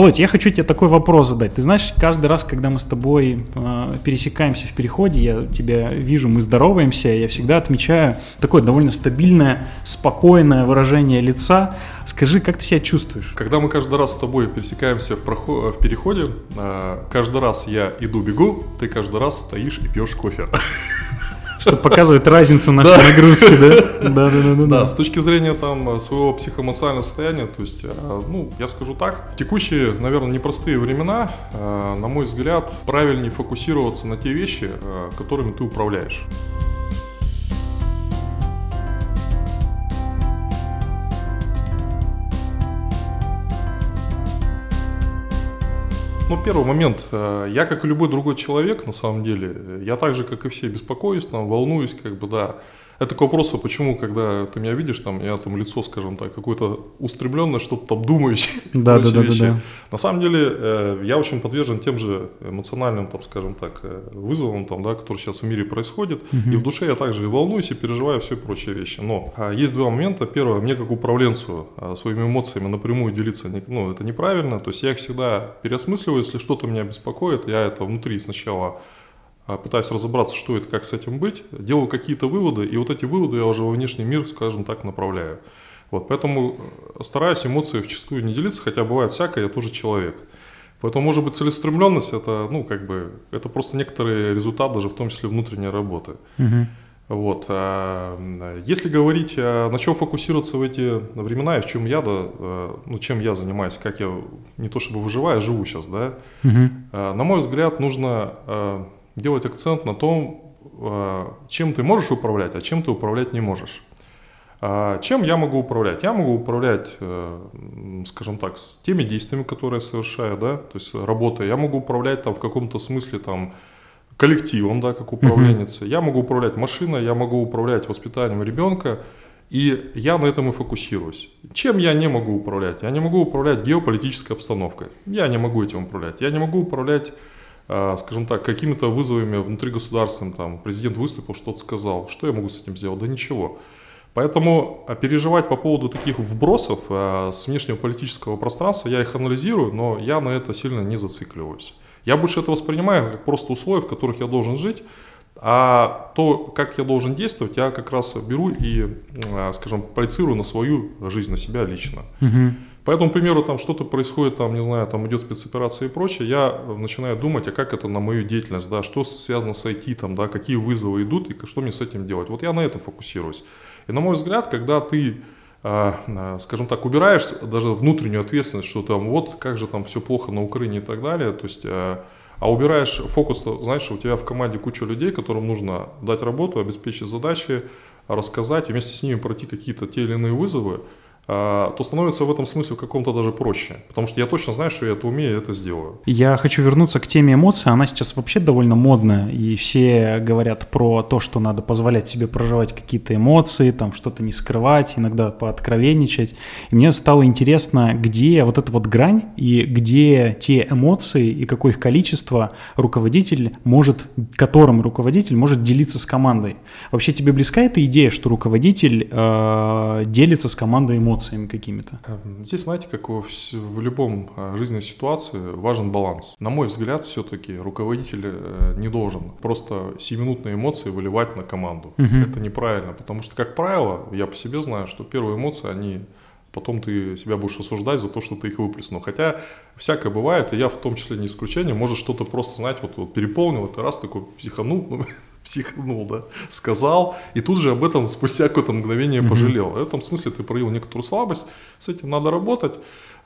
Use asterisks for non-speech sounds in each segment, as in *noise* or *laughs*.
Володь, я хочу тебе такой вопрос задать. Ты знаешь, каждый раз, когда мы с тобой э, пересекаемся в переходе, я тебя вижу, мы здороваемся, я всегда отмечаю такое довольно стабильное, спокойное выражение лица. Скажи, как ты себя чувствуешь? Когда мы каждый раз с тобой пересекаемся в, проход, в переходе, э, каждый раз я иду-бегу, ты каждый раз стоишь и пьешь кофе. Чтобы показывать разницу нашей нагрузки, *laughs* да? Да, да, да, да. с точки зрения там своего психоэмоционального состояния, то есть, э, ну, я скажу так, текущие, наверное, непростые времена, э, на мой взгляд, правильнее фокусироваться на те вещи, э, которыми ты управляешь. Ну, первый момент. Э, я, как и любой другой человек, на самом деле, я так же, как и все, беспокоюсь, там, волнуюсь, как бы, да. Это к вопросу, почему, когда ты меня видишь, там, я там лицо, скажем так, какое-то устремленное, что-то там думаешь. *laughs* Да, да, да, да, да. На самом деле, э, я очень подвержен тем же эмоциональным, там, скажем так, э, вызовам, там, да, которые сейчас в мире происходят. Угу. И в душе я также и волнуюсь, и переживаю все прочие вещи. Но а, есть два момента. Первое, мне как управленцу а, своими эмоциями напрямую делиться, ну, это неправильно. То есть я их всегда переосмысливаю, если что-то меня беспокоит, я это внутри сначала а, пытаюсь разобраться, что это, как с этим быть, делаю какие-то выводы, и вот эти выводы я уже во внешний мир, скажем так, направляю. Вот, поэтому э, стараюсь эмоции вчастую не делиться, хотя бывает всякое, я тоже человек. Поэтому, может быть, целеустремленность это, ну, как бы, это просто некоторый результат, даже в том числе внутренней работы. Угу. Вот. А, если говорить, а, на чем фокусироваться в эти времена и в чем я, да, э, ну, чем я занимаюсь, как я не то чтобы выживаю, а живу сейчас, да, угу. на мой взгляд, нужно делать акцент на том, а, чем ты можешь управлять, а чем ты управлять не можешь. А, чем я могу управлять? Я могу управлять, э, скажем так, с теми действиями, которые я совершаю, да, то есть работой. Я могу управлять там в каком-то смысле там коллективом, да, как управленец. Uh-huh. Я могу управлять машиной, я могу управлять воспитанием ребенка, и я на этом и фокусируюсь. Чем я не могу управлять? Я не могу управлять геополитической обстановкой. Я не могу этим управлять. Я не могу управлять скажем так, какими-то вызовами внутри государственным, там, президент выступил, что-то сказал, что я могу с этим сделать? Да ничего. Поэтому а, переживать по поводу таких вбросов а, с внешнего политического пространства, я их анализирую, но я на это сильно не зацикливаюсь. Я больше это воспринимаю как просто условия, в которых я должен жить, а то, как я должен действовать, я как раз беру и, скажем, проецирую на свою жизнь, на себя лично. Угу. По этому примеру, там что-то происходит, там, не знаю, там идет спецоперация и прочее, я начинаю думать, а как это на мою деятельность, да, что связано с IT, там, да, какие вызовы идут и что мне с этим делать. Вот я на этом фокусируюсь. И на мой взгляд, когда ты а, скажем так, убираешь даже внутреннюю ответственность, что там вот как же там все плохо на Украине и так далее, то есть, а, убираешь фокус, знаешь, у тебя в команде куча людей, которым нужно дать работу, обеспечить задачи, рассказать вместе с ними пройти какие-то те или иные вызовы, то становится в этом смысле в каком-то даже проще. Потому что я точно знаю, что я это умею, и это сделаю. Я хочу вернуться к теме эмоций. Она сейчас вообще довольно модная. И все говорят про то, что надо позволять себе проживать какие-то эмоции, там что-то не скрывать, иногда пооткровенничать. И мне стало интересно, где вот эта вот грань и где те эмоции и какое их количество руководитель может, которым руководитель может делиться с командой. Вообще тебе близка эта идея, что руководитель э, делится с командой эмоций? Эмоциями какими-то? Эм, здесь, знаете, как в, в любом э, жизненной ситуации важен баланс. На мой взгляд, все-таки руководитель э, не должен просто сиюминутные эмоции выливать на команду. Угу. Это неправильно, потому что, как правило, я по себе знаю, что первые эмоции, они потом ты себя будешь осуждать за то, что ты их выплеснул. Хотя всякое бывает, и я в том числе не исключение, может что-то просто, знаете, вот, вот переполнил, ты раз такой психанул, ну, *laughs* психанул, да, сказал, и тут же об этом спустя какое-то мгновение пожалел. В этом смысле ты проявил некоторую слабость, с этим надо работать.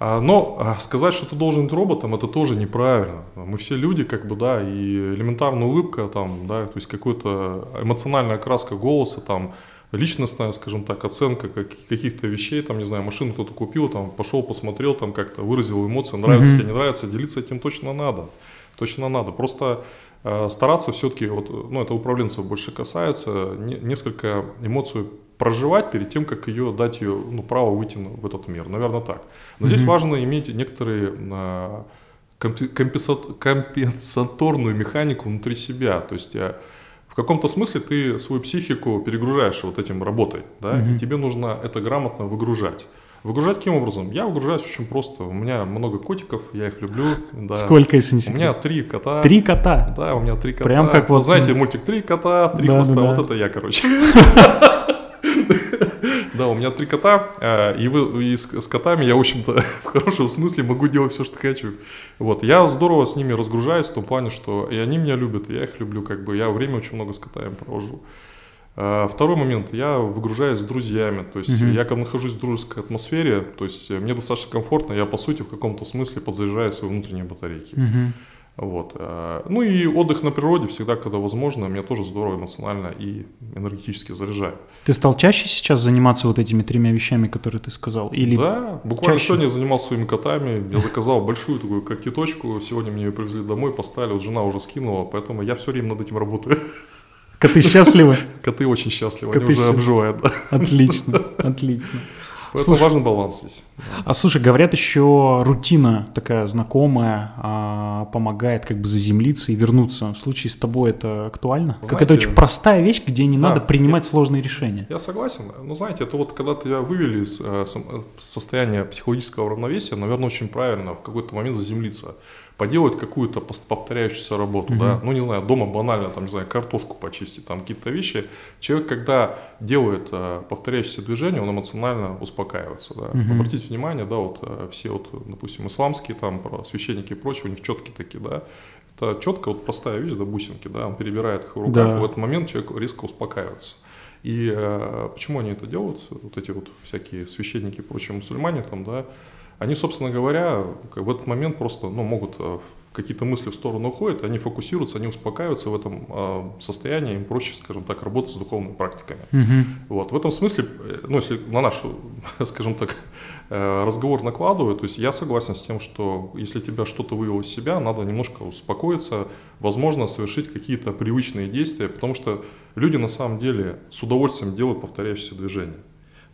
А, но а, сказать, что ты должен быть роботом, это тоже неправильно. Мы все люди, как бы, да, и элементарная улыбка, там, да, то есть какая-то эмоциональная окраска голоса, там, личностная, скажем так, оценка каких-то вещей, там, не знаю, машину кто-то купил, там, пошел, посмотрел, там, как-то выразил эмоции, нравится тебе, не нравится, делиться этим точно надо. Точно надо. Просто стараться все-таки, вот, ну это управленцев больше касается, не, несколько эмоцию проживать перед тем, как ее дать ее ну, право выйти в этот мир. Наверное, так. Но mm-hmm. здесь важно иметь некоторые э, компенсаторную механику внутри себя. То есть э, в каком-то смысле ты свою психику перегружаешь вот этим работой, да, mm-hmm. и тебе нужно это грамотно выгружать. Выгружать каким образом? Я выгружаюсь очень просто. У меня много котиков, я их люблю. Да. Сколько, если не У меня три кота. Три кота? Да, у меня три кота. Прям как вот... Знаете, мультик «Три кота, три Да, хвоста», да, да. вот это я, короче. Да, у меня три кота, э, и, вы, и с, с котами я, в общем-то, *laughs* в хорошем смысле могу делать все, что хочу. Вот, я здорово с ними разгружаюсь в том плане, что и они меня любят, и я их люблю, как бы, я время очень много с котами провожу. А, Второй момент, я выгружаюсь с друзьями, то есть Мгм. я когда нахожусь в дружеской атмосфере, то есть э, мне достаточно комфортно, я по сути в каком-то смысле подзаряжаю свои внутренние батарейки. Мгм. Вот. э, Ну и отдых на природе всегда, когда возможно, меня тоже здорово эмоционально и энергетически заряжает. Ты стал чаще сейчас заниматься вот этими тремя вещами, которые ты сказал? Или Да, буквально чаще? сегодня я занимался своими котами, я заказал большую такую когтеточку, сегодня мне ее привезли домой, поставили, вот жена уже скинула, поэтому я все время над этим работаю. *laughs* коты счастливы? Коты очень счастливы, Коты они уже обживают, да. Отлично, отлично. Поэтому Слушай, важен баланс здесь. А слушай, говорят еще рутина такая знакомая а, помогает как бы заземлиться и вернуться. В случае с тобой это актуально? как это Знаете, очень простая вещь, где не да, надо принимать сложные решения. Я согласен. Но знаете, это вот когда тебя вывели из э, э, состояния психологического равновесия, наверное, очень правильно в какой-то момент заземлиться. Поделать какую-то повторяющуюся работу, Мгм. да, ну не знаю, дома банально, там, не знаю, картошку почистить, там какие-то вещи. Человек, когда делает э, повторяющиеся движения, он эмоционально успокаивается, да. Мгм. Обратите внимание, да, вот э, все вот, допустим, исламские там священники и прочее, у них четкие такие, да. Это четко, вот простая вещь, да, бусинки, да, он перебирает их в руках, Да. в этот момент человек резко успокаивается. И э, почему они это делают, вот эти вот всякие священники и прочие мусульмане там, да, они, собственно говоря, в этот момент просто, ну, могут э, какие-то мысли в сторону уходят, они фокусируются, они успокаиваются в этом э, состоянии, им проще, скажем так, работать с духовными практиками. Мгм. Вот. В этом смысле, э, ну, если на наш, *laughs* скажем так, э, разговор накладываю, то есть я согласен с тем, что если тебя что-то вывело из себя, надо немножко успокоиться, возможно, совершить какие-то привычные действия, потому что люди на самом деле с удовольствием делают повторяющиеся движения.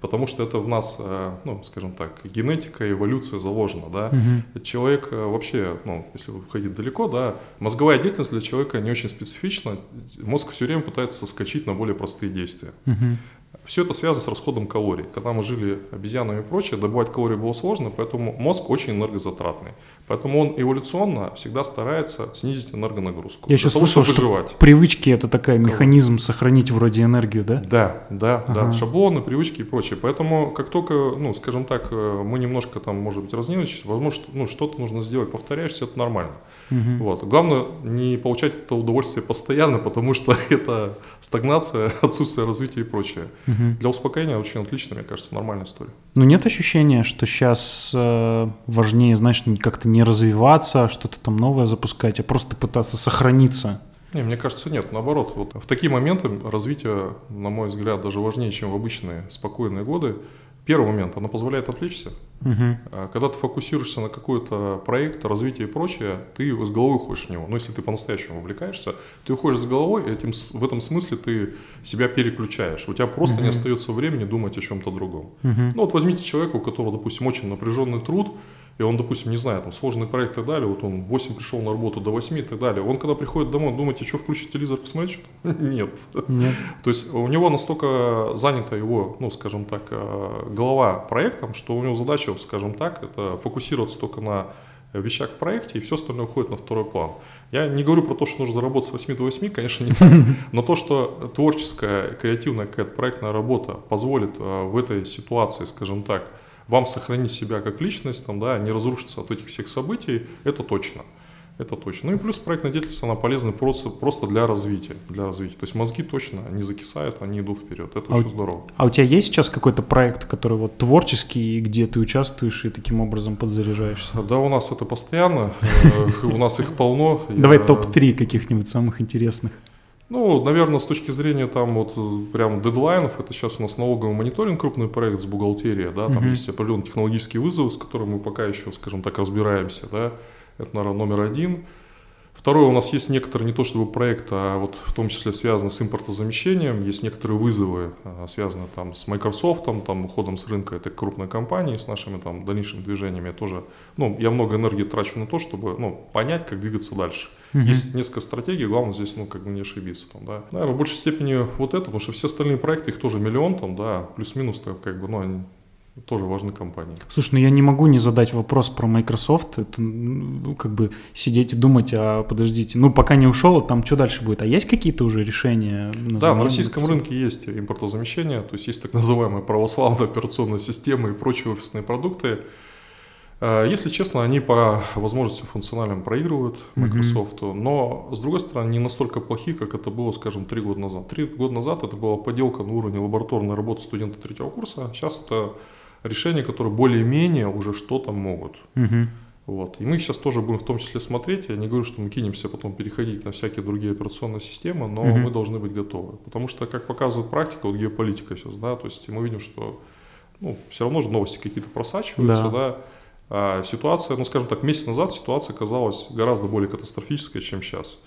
Потому что это в нас, э, ну, скажем так, генетика, эволюция заложена, да. Мгм. Человек э, вообще, ну, если уходить далеко, да, мозговая деятельность для человека не очень специфична. Мозг все время пытается соскочить на более простые действия. Мгм. Все это связано с расходом калорий. Когда мы жили обезьянами и прочее, добывать калории было сложно, поэтому мозг очень энергозатратный. Поэтому он эволюционно всегда старается снизить энергонагрузку. Я еще того, слышал, что выживать. привычки это такой механизм сохранить вроде энергию, да? Да, да, Ага. да, шаблоны, привычки и прочее. Поэтому, как только, ну, скажем так, э, мы немножко там, может быть, разнервничать, возможно, ну, что-то нужно сделать, повторяешься, это нормально. Мгм. Вот. Главное не получать это удовольствие постоянно, *laughs* потому что *laughs* это стагнация, отсутствие развития и прочее. Мгм. Для успокоения очень отлично, мне кажется, нормальная история. Ну нет ощущения, что сейчас важнее, знаешь, как-то не развиваться, что-то там новое запускать, а просто пытаться сохраниться. Не, мне кажется, нет. Наоборот, вот в такие моменты развитие, на мой взгляд, даже важнее, чем в обычные спокойные годы. Первый момент, оно позволяет отвлечься. А Когда ты фокусируешься на какой-то проект, развитие и прочее, ты с головой уходишь в него. Но если ты по-настоящему увлекаешься, ты уходишь с головой, и этим, в этом смысле ты себя переключаешь. У тебя просто не Мгм. остается времени думать о чем-то другом. Мгм. Ну вот возьмите человека, у которого, допустим, очень напряженный труд, и он, допустим, не знаю, там сложный проект и так далее, вот он в 8 пришел на работу до 8 и так далее. Он когда приходит домой, думаете, что включить телевизор, посмотреть что-то? *laughs* Нет. Нет. То есть у него настолько занята его, ну, скажем так, э, голова проектом, что у него задача, скажем так, это фокусироваться только на вещах в проекте, и все остальное уходит на второй план. Я не говорю про то, что нужно заработать с 8 до 8, конечно, не так, *laughs* но то, что творческая, креативная какая-то проектная работа позволит э, в этой ситуации, скажем так, вам сохранить себя как личность, там, да, не разрушиться от этих всех событий, это точно. Это точно. Ну и плюс проектная деятельность, она полезна просто, просто для развития, для развития. То есть мозги точно не закисают, они идут вперед. Это А очень у- здорово. А у тебя есть сейчас какой-то проект, который вот творческий, где ты участвуешь и таким образом подзаряжаешься? Да, у нас это постоянно, *laughs* у нас их полно. Давай Я- топ-3 каких-нибудь самых интересных. Ну, наверное, с точки зрения там вот э, прям дедлайнов, это сейчас у нас налоговый мониторинг, крупный проект с бухгалтерией, да, там Мгм. есть определенные технологические вызовы, с которыми мы пока еще, скажем так, разбираемся, да, это, наверное, номер один. Второе, у нас есть некоторые, не то чтобы проект, а вот в том числе связаны с импортозамещением, есть некоторые вызовы, а, связанные там с Microsoft, там, уходом с рынка этой крупной компании, с нашими там дальнейшими движениями. Я тоже, ну, я много энергии трачу на то, чтобы, ну, понять, как двигаться дальше. Мгм. Есть несколько стратегий, главное здесь, ну, как бы не ошибиться там, да. Наверное, в большей степени вот это, потому что все остальные проекты, их тоже миллион там, да, плюс-минус, как бы, ну, они тоже важны компании. Слушай, ну я не могу не задать вопрос про Microsoft. Это ну, как бы сидеть и думать, а подождите, ну пока не ушел, там что дальше будет? А есть какие-то уже решения? На да, на российском рынке есть импортозамещение, то есть есть так называемая православная операционная система и прочие офисные продукты. Э, если честно, они по возможностям функциональным проигрывают Microsoft, mm-hmm. но, с другой стороны, не настолько плохи, как это было, скажем, три года назад. Три года назад это была поделка на уровне лабораторной работы студента третьего курса, сейчас это решения, которые более-менее уже что-то могут. Угу. Вот. И мы сейчас тоже будем в том числе смотреть. Я не говорю, что мы кинемся потом переходить на всякие другие операционные системы, но угу. мы должны быть готовы. Потому что, как показывает практика, вот геополитика сейчас, да, то есть мы видим, что ну, все равно же новости какие-то просачиваются, да. да. А ситуация, ну скажем так, месяц назад ситуация казалась гораздо более катастрофической, чем сейчас.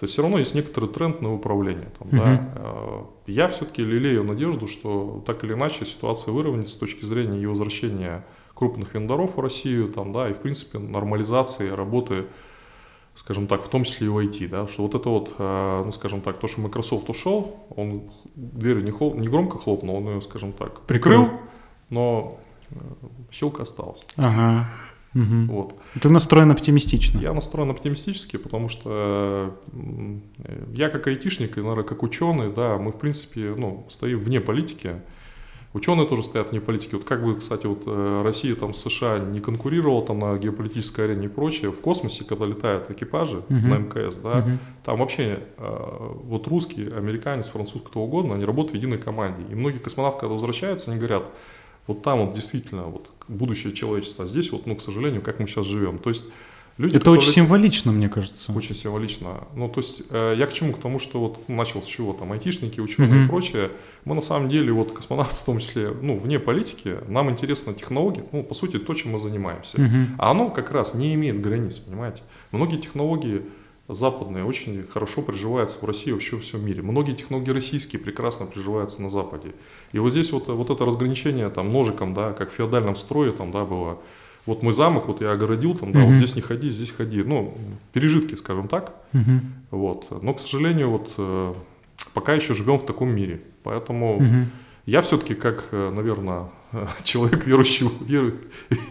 То все равно есть некоторый тренд на управление. Там, угу. да. Э, я все-таки лелею надежду, что так или иначе ситуация выровняется с точки зрения ее возвращения крупных вендоров в Россию, там, да, и в принципе нормализации работы, скажем так, в том числе и в IT, да, что вот это вот, э, ну, скажем так, то, что Microsoft ушел, он дверь не, хлоп, не громко хлопнул, он ее, скажем так, прикрыл, но э, щелка осталась. Ага. Угу. Вот. Ты настроен оптимистично? Я настроен оптимистически, потому что я как айтишник и, наверное, как ученый, да, мы, в принципе, ну, стоим вне политики. Ученые тоже стоят вне политики. Вот как бы, кстати, вот э, Россия там с США не конкурировала там на геополитической арене и прочее, в космосе, когда летают экипажи uh на МКС, да, uh там вообще э, вот русский, американец, француз, кто угодно, они работают в единой команде. И многие космонавты, когда возвращаются, они говорят, вот там вот действительно вот будущее человечества, а здесь вот, ну, к сожалению, как мы сейчас живем. То есть люди, Это очень символично, мне кажется. Очень символично. Ну, то есть э, я к чему? К тому, что вот начал с чего там айтишники, ученые uh-huh. и прочее. Мы на самом деле, вот космонавты в том числе, ну, вне политики, нам интересна технология, ну, по сути, то, чем мы занимаемся. Uh-huh. А оно как раз не имеет границ, понимаете? Многие технологии западные очень хорошо приживаются в России вообще во всем мире. Многие технологии российские прекрасно приживаются на Западе. И вот здесь вот, вот это разграничение там ножиком, да, как в феодальном строе там, да, было. Вот мой замок, вот я огородил там, да, угу. вот здесь не ходи, здесь ходи. Ну, пережитки, скажем так. Угу. Вот. Но, к сожалению, вот э, пока еще живем в таком мире. Поэтому угу. я все-таки как, э, наверное, *laughs* человек верующий, веру,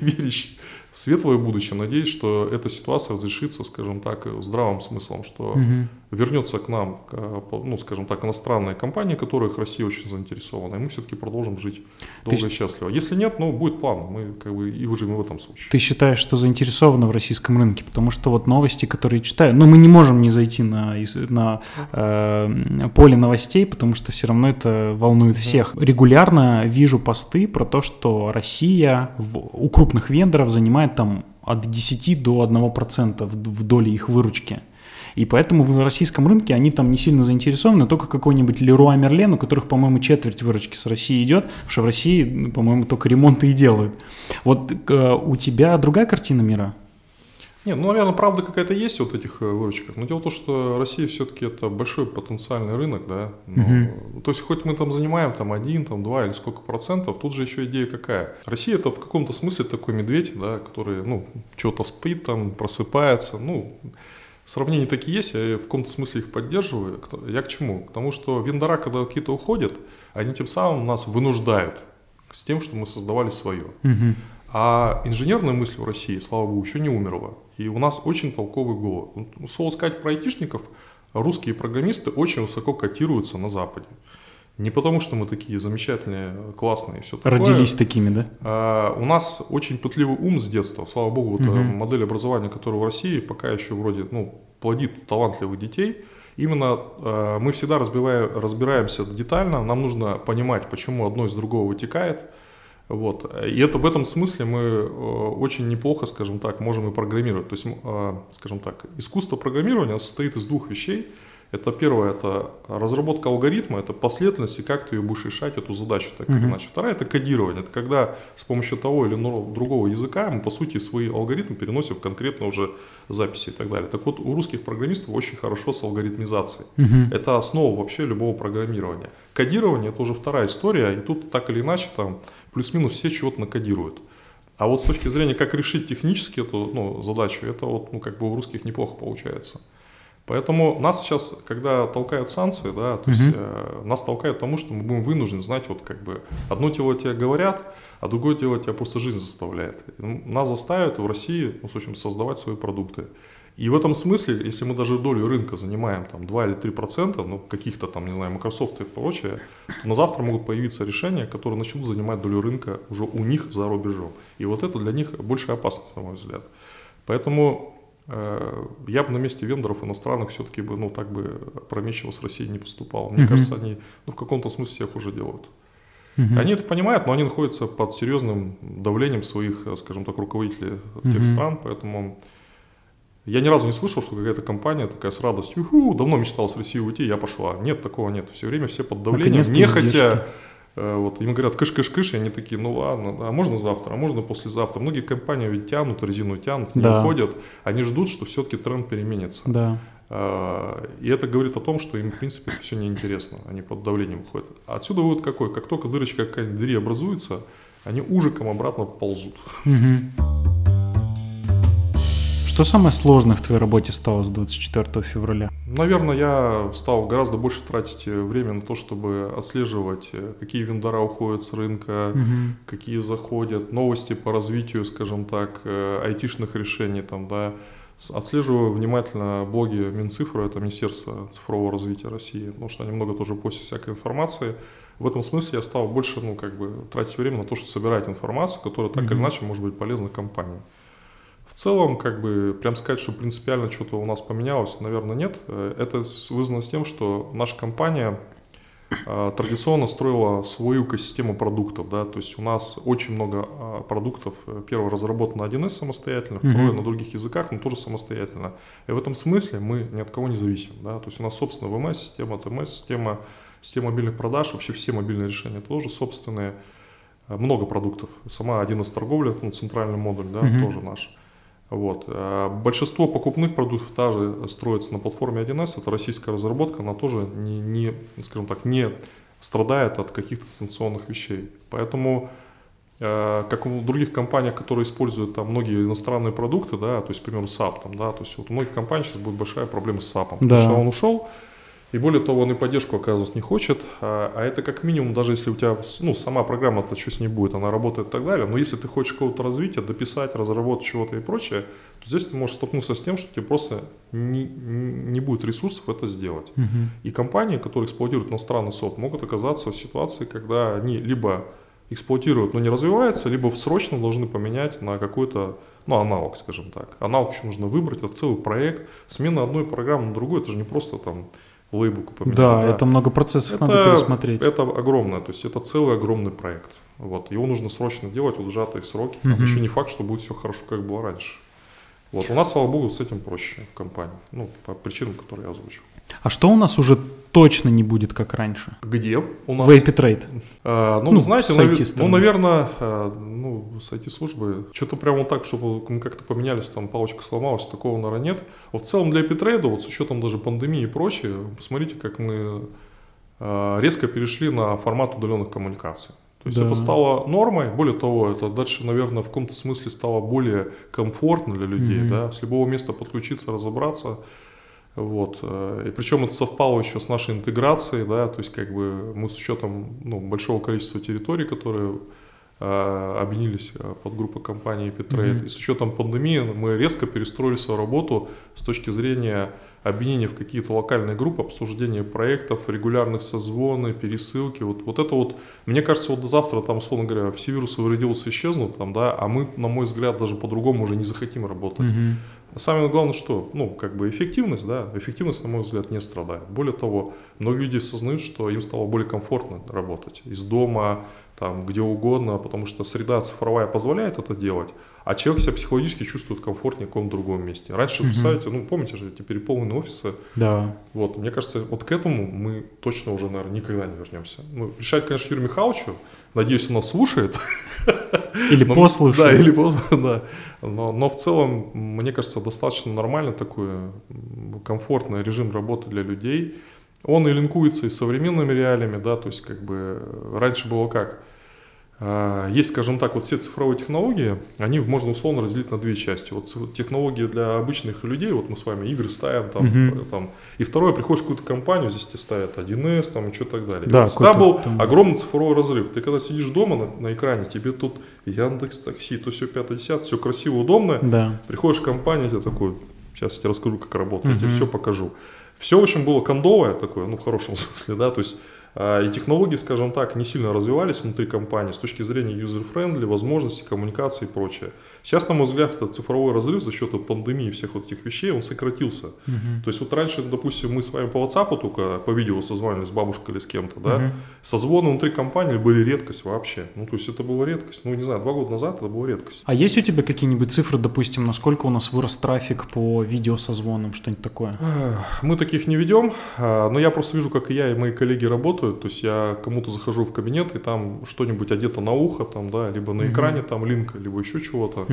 верящий светлое будущее. Надеюсь, что эта ситуация разрешится, скажем так, здравым смыслом, что угу. Вернется к нам, ну, скажем так, иностранные компании, которых Россия очень заинтересована, и мы все-таки продолжим жить долго Ты... и счастливо. Если нет, ну, будет план, мы как бы и выживем в этом случае. Ты считаешь, что заинтересованы в российском рынке? Потому что вот новости, которые читаю, ну, мы не можем не зайти на, на э, поле новостей, потому что все равно это волнует всех. Регулярно вижу посты про то, что Россия в, у крупных вендоров занимает там от 10 до 1% в доле их выручки. И поэтому в российском рынке они там не сильно заинтересованы, только какой-нибудь Леруа Мерлен, у которых, по-моему, четверть выручки с России идет, потому что в России, по-моему, только ремонты и делают. Вот э, у тебя другая картина мира? Нет, ну, наверное, правда какая-то есть вот этих э, выручках. Но дело в том, что Россия все-таки это большой потенциальный рынок, да. Но, угу. То есть, хоть мы там занимаем там один, там два или сколько процентов, тут же еще идея какая. Россия это в каком-то смысле такой медведь, да, который, ну, что-то спит там, просыпается, ну, сравнения такие есть, я в каком-то смысле их поддерживаю. Я к чему? К тому, что вендора, когда какие-то уходят, они тем самым нас вынуждают с тем, что мы создавали свое. Угу. А инженерная мысль в России, слава богу, еще не умерла. И у нас очень толковый голос. Слово сказать про айтишников, русские программисты очень высоко котируются на Западе. Не потому, что мы такие замечательные, классные, все такое. Родились такими, да? А, у нас очень пытливый ум с детства. Слава богу, вот угу. модель образования, которая в России пока еще вроде ну, плодит талантливых детей. Именно а, мы всегда разбиваем, разбираемся детально. Нам нужно понимать, почему одно из другого вытекает вот. И это в этом смысле мы э, очень неплохо, скажем так, можем и программировать. То есть, э, скажем так, искусство программирования состоит из двух вещей. Это первое, это разработка алгоритма, это последовательность и как ты ее будешь решать, эту задачу так или иначе. Вторая, это кодирование. Это когда с помощью того или другого языка мы, по сути, свои алгоритмы переносим в конкретно уже записи и так далее. Так вот, у русских программистов очень хорошо с алгоритмизацией. Угу. Это основа вообще любого программирования. Кодирование – это уже вторая история, и тут так или иначе там плюс-минус все чего-то накодируют. А вот с точки зрения, как решить технически эту ну, задачу, это вот, ну, как бы у русских неплохо получается. Поэтому нас сейчас, когда толкают санкции, да, то есть э, нас толкают к тому, что мы будем вынуждены, знаете, вот как бы одно дело тебе говорят, а другое дело тебя просто жизнь заставляет. Нас заставят в России, ну, в общем, создавать свои продукты. И в этом смысле, если мы даже долю рынка занимаем там 2 или 3 процента, ну, каких-то там, не знаю, Microsoft и прочее, то на завтра могут появиться решения, которые начнут занимать долю рынка уже у них за рубежом. И вот это для них большая опасность, на мой взгляд. Поэтому я бы на месте вендоров иностранных все-таки бы, ну, так бы опрометчиво с Россией не поступал. Мне mm-hmm. кажется, они, ну, в каком-то смысле всех уже делают. Mm-hmm. Они это понимают, но они находятся под серьезным давлением своих, скажем так, руководителей mm-hmm. тех стран, поэтому я ни разу не слышал, что какая-то компания такая с радостью, давно мечтал с России уйти, я пошла. Нет, такого нет. Все время все под давлением, не хотя э, вот им говорят кыш-кыш-кыш, и они такие, ну ладно, а можно завтра, а можно послезавтра. Многие компании ведь тянут, резину тянут, не да. уходят. Они ждут, что все-таки тренд переменится. Да. А, и это говорит о том, что им, в принципе, все неинтересно. Они под давлением уходят. Отсюда вывод какой? Как только дырочка какая-нибудь двери образуется, они ужиком обратно ползут. Угу. Что самое сложное в твоей работе стало с 24 февраля? Наверное, я стал гораздо больше тратить э, время на то, чтобы отслеживать, э, какие вендора уходят с рынка, угу. какие заходят, новости по развитию, скажем так, э, айтишных решений там, да. Отслеживаю внимательно блоги Минцифры, это Министерство цифрового развития России, потому что они много тоже постят всякой информации. В этом смысле я стал больше, ну, как бы, тратить время на то, чтобы собирать информацию, которая так mm или иначе может быть полезна компании. В целом, как бы, прям сказать, что принципиально что-то у нас поменялось, наверное, нет. Э, это вызвано с тем, что наша компания э, традиционно строила свою экосистему продуктов, да, то есть у нас очень много э, продуктов, первое, разработано 1С самостоятельно, второе, mm-hmm. на других языках, но тоже самостоятельно. И в этом смысле мы ни от кого не зависим, да, то есть у нас собственная ВМС-система, ТМС-система, система мобильных продаж, вообще все мобильные решения тоже собственные, много продуктов. Сама 1С торговля, ну, центральный модуль, да, mm-hmm. тоже наш. Вот. Э, большинство покупных продуктов также строится на платформе 1С, это российская разработка, она тоже не, не, скажем так, не страдает от каких-то санкционных вещей. Поэтому, э, как у других компаний, которые используют там многие иностранные продукты, да, то есть, к примеру, SAP, там, да, то есть вот у многих компаний сейчас будет большая проблема с SAP, да. потому что он ушел, и более того, он и поддержку оказывать не хочет. А, а это как минимум, даже если у тебя ну, сама программа-то что с ней будет, она работает и так далее. Но если ты хочешь какого-то развития, дописать, разработать чего-то и прочее, то здесь ты можешь столкнуться с тем, что тебе просто не, не будет ресурсов это сделать. Угу. И компании, которые эксплуатируют иностранный софт, могут оказаться в ситуации, когда они либо эксплуатируют, но не развиваются, либо срочно должны поменять на какой-то ну, аналог, скажем так. Аналог еще нужно выбрать, это целый проект. Смена одной программы на другую, это же не просто там лейбуку поменять. Да, да, это много процессов это, надо пересмотреть. Это огромное, то есть это целый огромный проект. Вот, его нужно срочно делать, вот сжатые сроки. Угу. Еще не факт, что будет все хорошо, как было раньше. Вот, у нас, слава богу, с этим проще в компании. Ну, по причинам, которые я озвучил. А что у нас уже точно не будет, как раньше? Где у нас? В Epitrade. А, ну, ну, знаете, нав... ну, наверное, а, ну, с IT-службы, что-то прямо так, чтобы мы как-то поменялись, там палочка сломалась, такого, наверное, нет. Вот в целом для Epitrade, вот с учетом даже пандемии и прочее, посмотрите, как мы а, резко перешли на формат удаленных коммуникаций. То есть да. это стало нормой, более того, это дальше, наверное, в каком-то смысле стало более комфортно для людей, mm-hmm. да, с любого места подключиться, разобраться. Вот. Э, и причем это совпало еще с нашей интеграцией, да, то есть как бы мы с учетом ну, большого количества территорий, которые э, объединились э, под группой компании Epitrade, mm-hmm. и с учетом пандемии мы резко перестроили свою работу с точки зрения объединение в какие-то локальные группы, обсуждение проектов, регулярных созвоны, пересылки. Вот, вот это вот, мне кажется, вот завтра там, условно говоря, все вирусы вредился исчезнут, там, да, а мы, на мой взгляд, даже по-другому уже не захотим работать. Угу. Самое главное, что, ну, как бы эффективность, да, эффективность, на мой взгляд, не страдает. Более того, многие люди осознают, что им стало более комфортно работать из дома, там, где угодно, потому что среда цифровая позволяет это делать, а человек себя психологически чувствует комфортнее в каком-то другом месте. Раньше, угу. представляете, ну, помните же эти переполненные офисы? Да. Вот, мне кажется, вот к этому мы точно уже, наверное, никогда не вернемся. Ну, решать, конечно, Юрию Михайловичу, надеюсь, он нас слушает. *laughs* Или но, послушает. Да, или послушает, *laughs* да. Но, но в целом, мне кажется, достаточно нормально такой комфортный режим работы для людей. Он и линкуется и с современными реалиями, да, то есть как бы раньше было как – есть, скажем так, вот все цифровые технологии, они можно условно разделить на две части. Вот технологии для обычных людей, вот мы с вами игры ставим, там, uh-huh. там и второе, приходишь в какую-то компанию, здесь тебе ставят 1С, там, и что так далее. Да, всегда был там... огромный цифровой разрыв. Ты когда сидишь дома на, на экране, тебе тут Яндекс Такси, то все 5-10, все красиво, удобно. Да. Приходишь в компанию, тебе такой, сейчас я тебе расскажу, как работает, uh-huh. я тебе все покажу. Все в общем было кондовое такое, ну в хорошем *laughs* смысле, да, то есть а, и технологии, скажем так, не сильно развивались внутри компании с точки зрения user-friendly, возможностей, коммуникации и прочее. Сейчас, на мой взгляд, этот цифровой разрыв за счет пандемии и всех вот этих вещей, он сократился. Uh-huh. То есть вот раньше, допустим, мы с вами по WhatsApp только по видео созванивались с бабушкой или с кем-то, да, uh-huh. созвоны внутри компании были редкость вообще. Ну, то есть это была редкость. Ну, не знаю, два года назад это была редкость. А есть у тебя какие-нибудь цифры, допустим, насколько у нас вырос трафик по видеосозвонам, что-нибудь такое? Мы таких не ведем, а, но я просто вижу, как и я, и мои коллеги работают. То есть я кому-то захожу в кабинет, и там что-нибудь одето на ухо, там, да, либо на экране там линк, либо еще чего-то. Угу.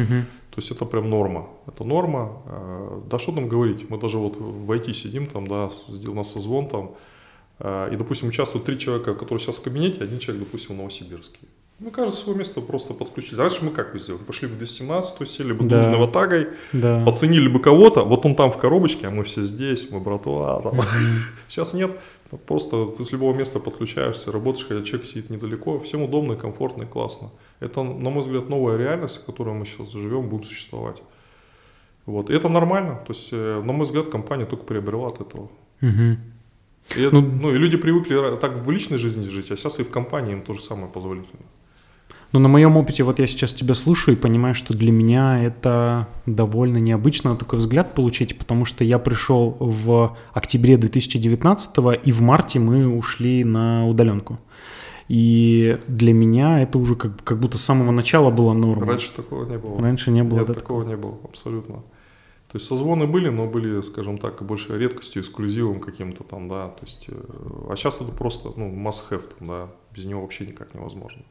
То есть это прям норма. Это норма. Э, да что там говорить, мы даже вот в IT сидим, там, да, у нас созвон там, э, и, допустим, участвуют три человека, которые сейчас в кабинете, один человек, допустим, в Новосибирске. Мы кажется, свое место просто подключили. Раньше мы как бы сделали? Пошли в 217, сели бы да. дружного тагой, да. поценили бы кого-то, вот он там в коробочке, а мы все здесь, мы братва. Там. *laughs* Сейчас нет. Просто ты с любого места подключаешься, работаешь, хотя человек сидит недалеко, всем удобно, комфортно и классно. Это, на мой взгляд, новая реальность, в которой мы сейчас живем, будем существовать. Вот. И это нормально. То есть, э, на мой взгляд, компания только приобрела от этого. Угу. И, ну, ну, и люди привыкли так в личной жизни жить, а сейчас и в компании им то же самое позволительно. Ну, на моем опыте, вот я сейчас тебя слушаю и понимаю, что для меня это довольно необычно такой взгляд получить, потому что я пришел в октябре 2019 и в марте мы ушли на удаленку. И для меня это уже как, как будто с самого начала было нормой. Раньше такого не было. Раньше не было. Нет, да, такого не было, абсолютно. То есть созвоны были, но были, скажем так, больше редкостью, эксклюзивом каким-то там, да. То есть, э, а сейчас это просто, ну, must-have, да, без него вообще никак невозможно.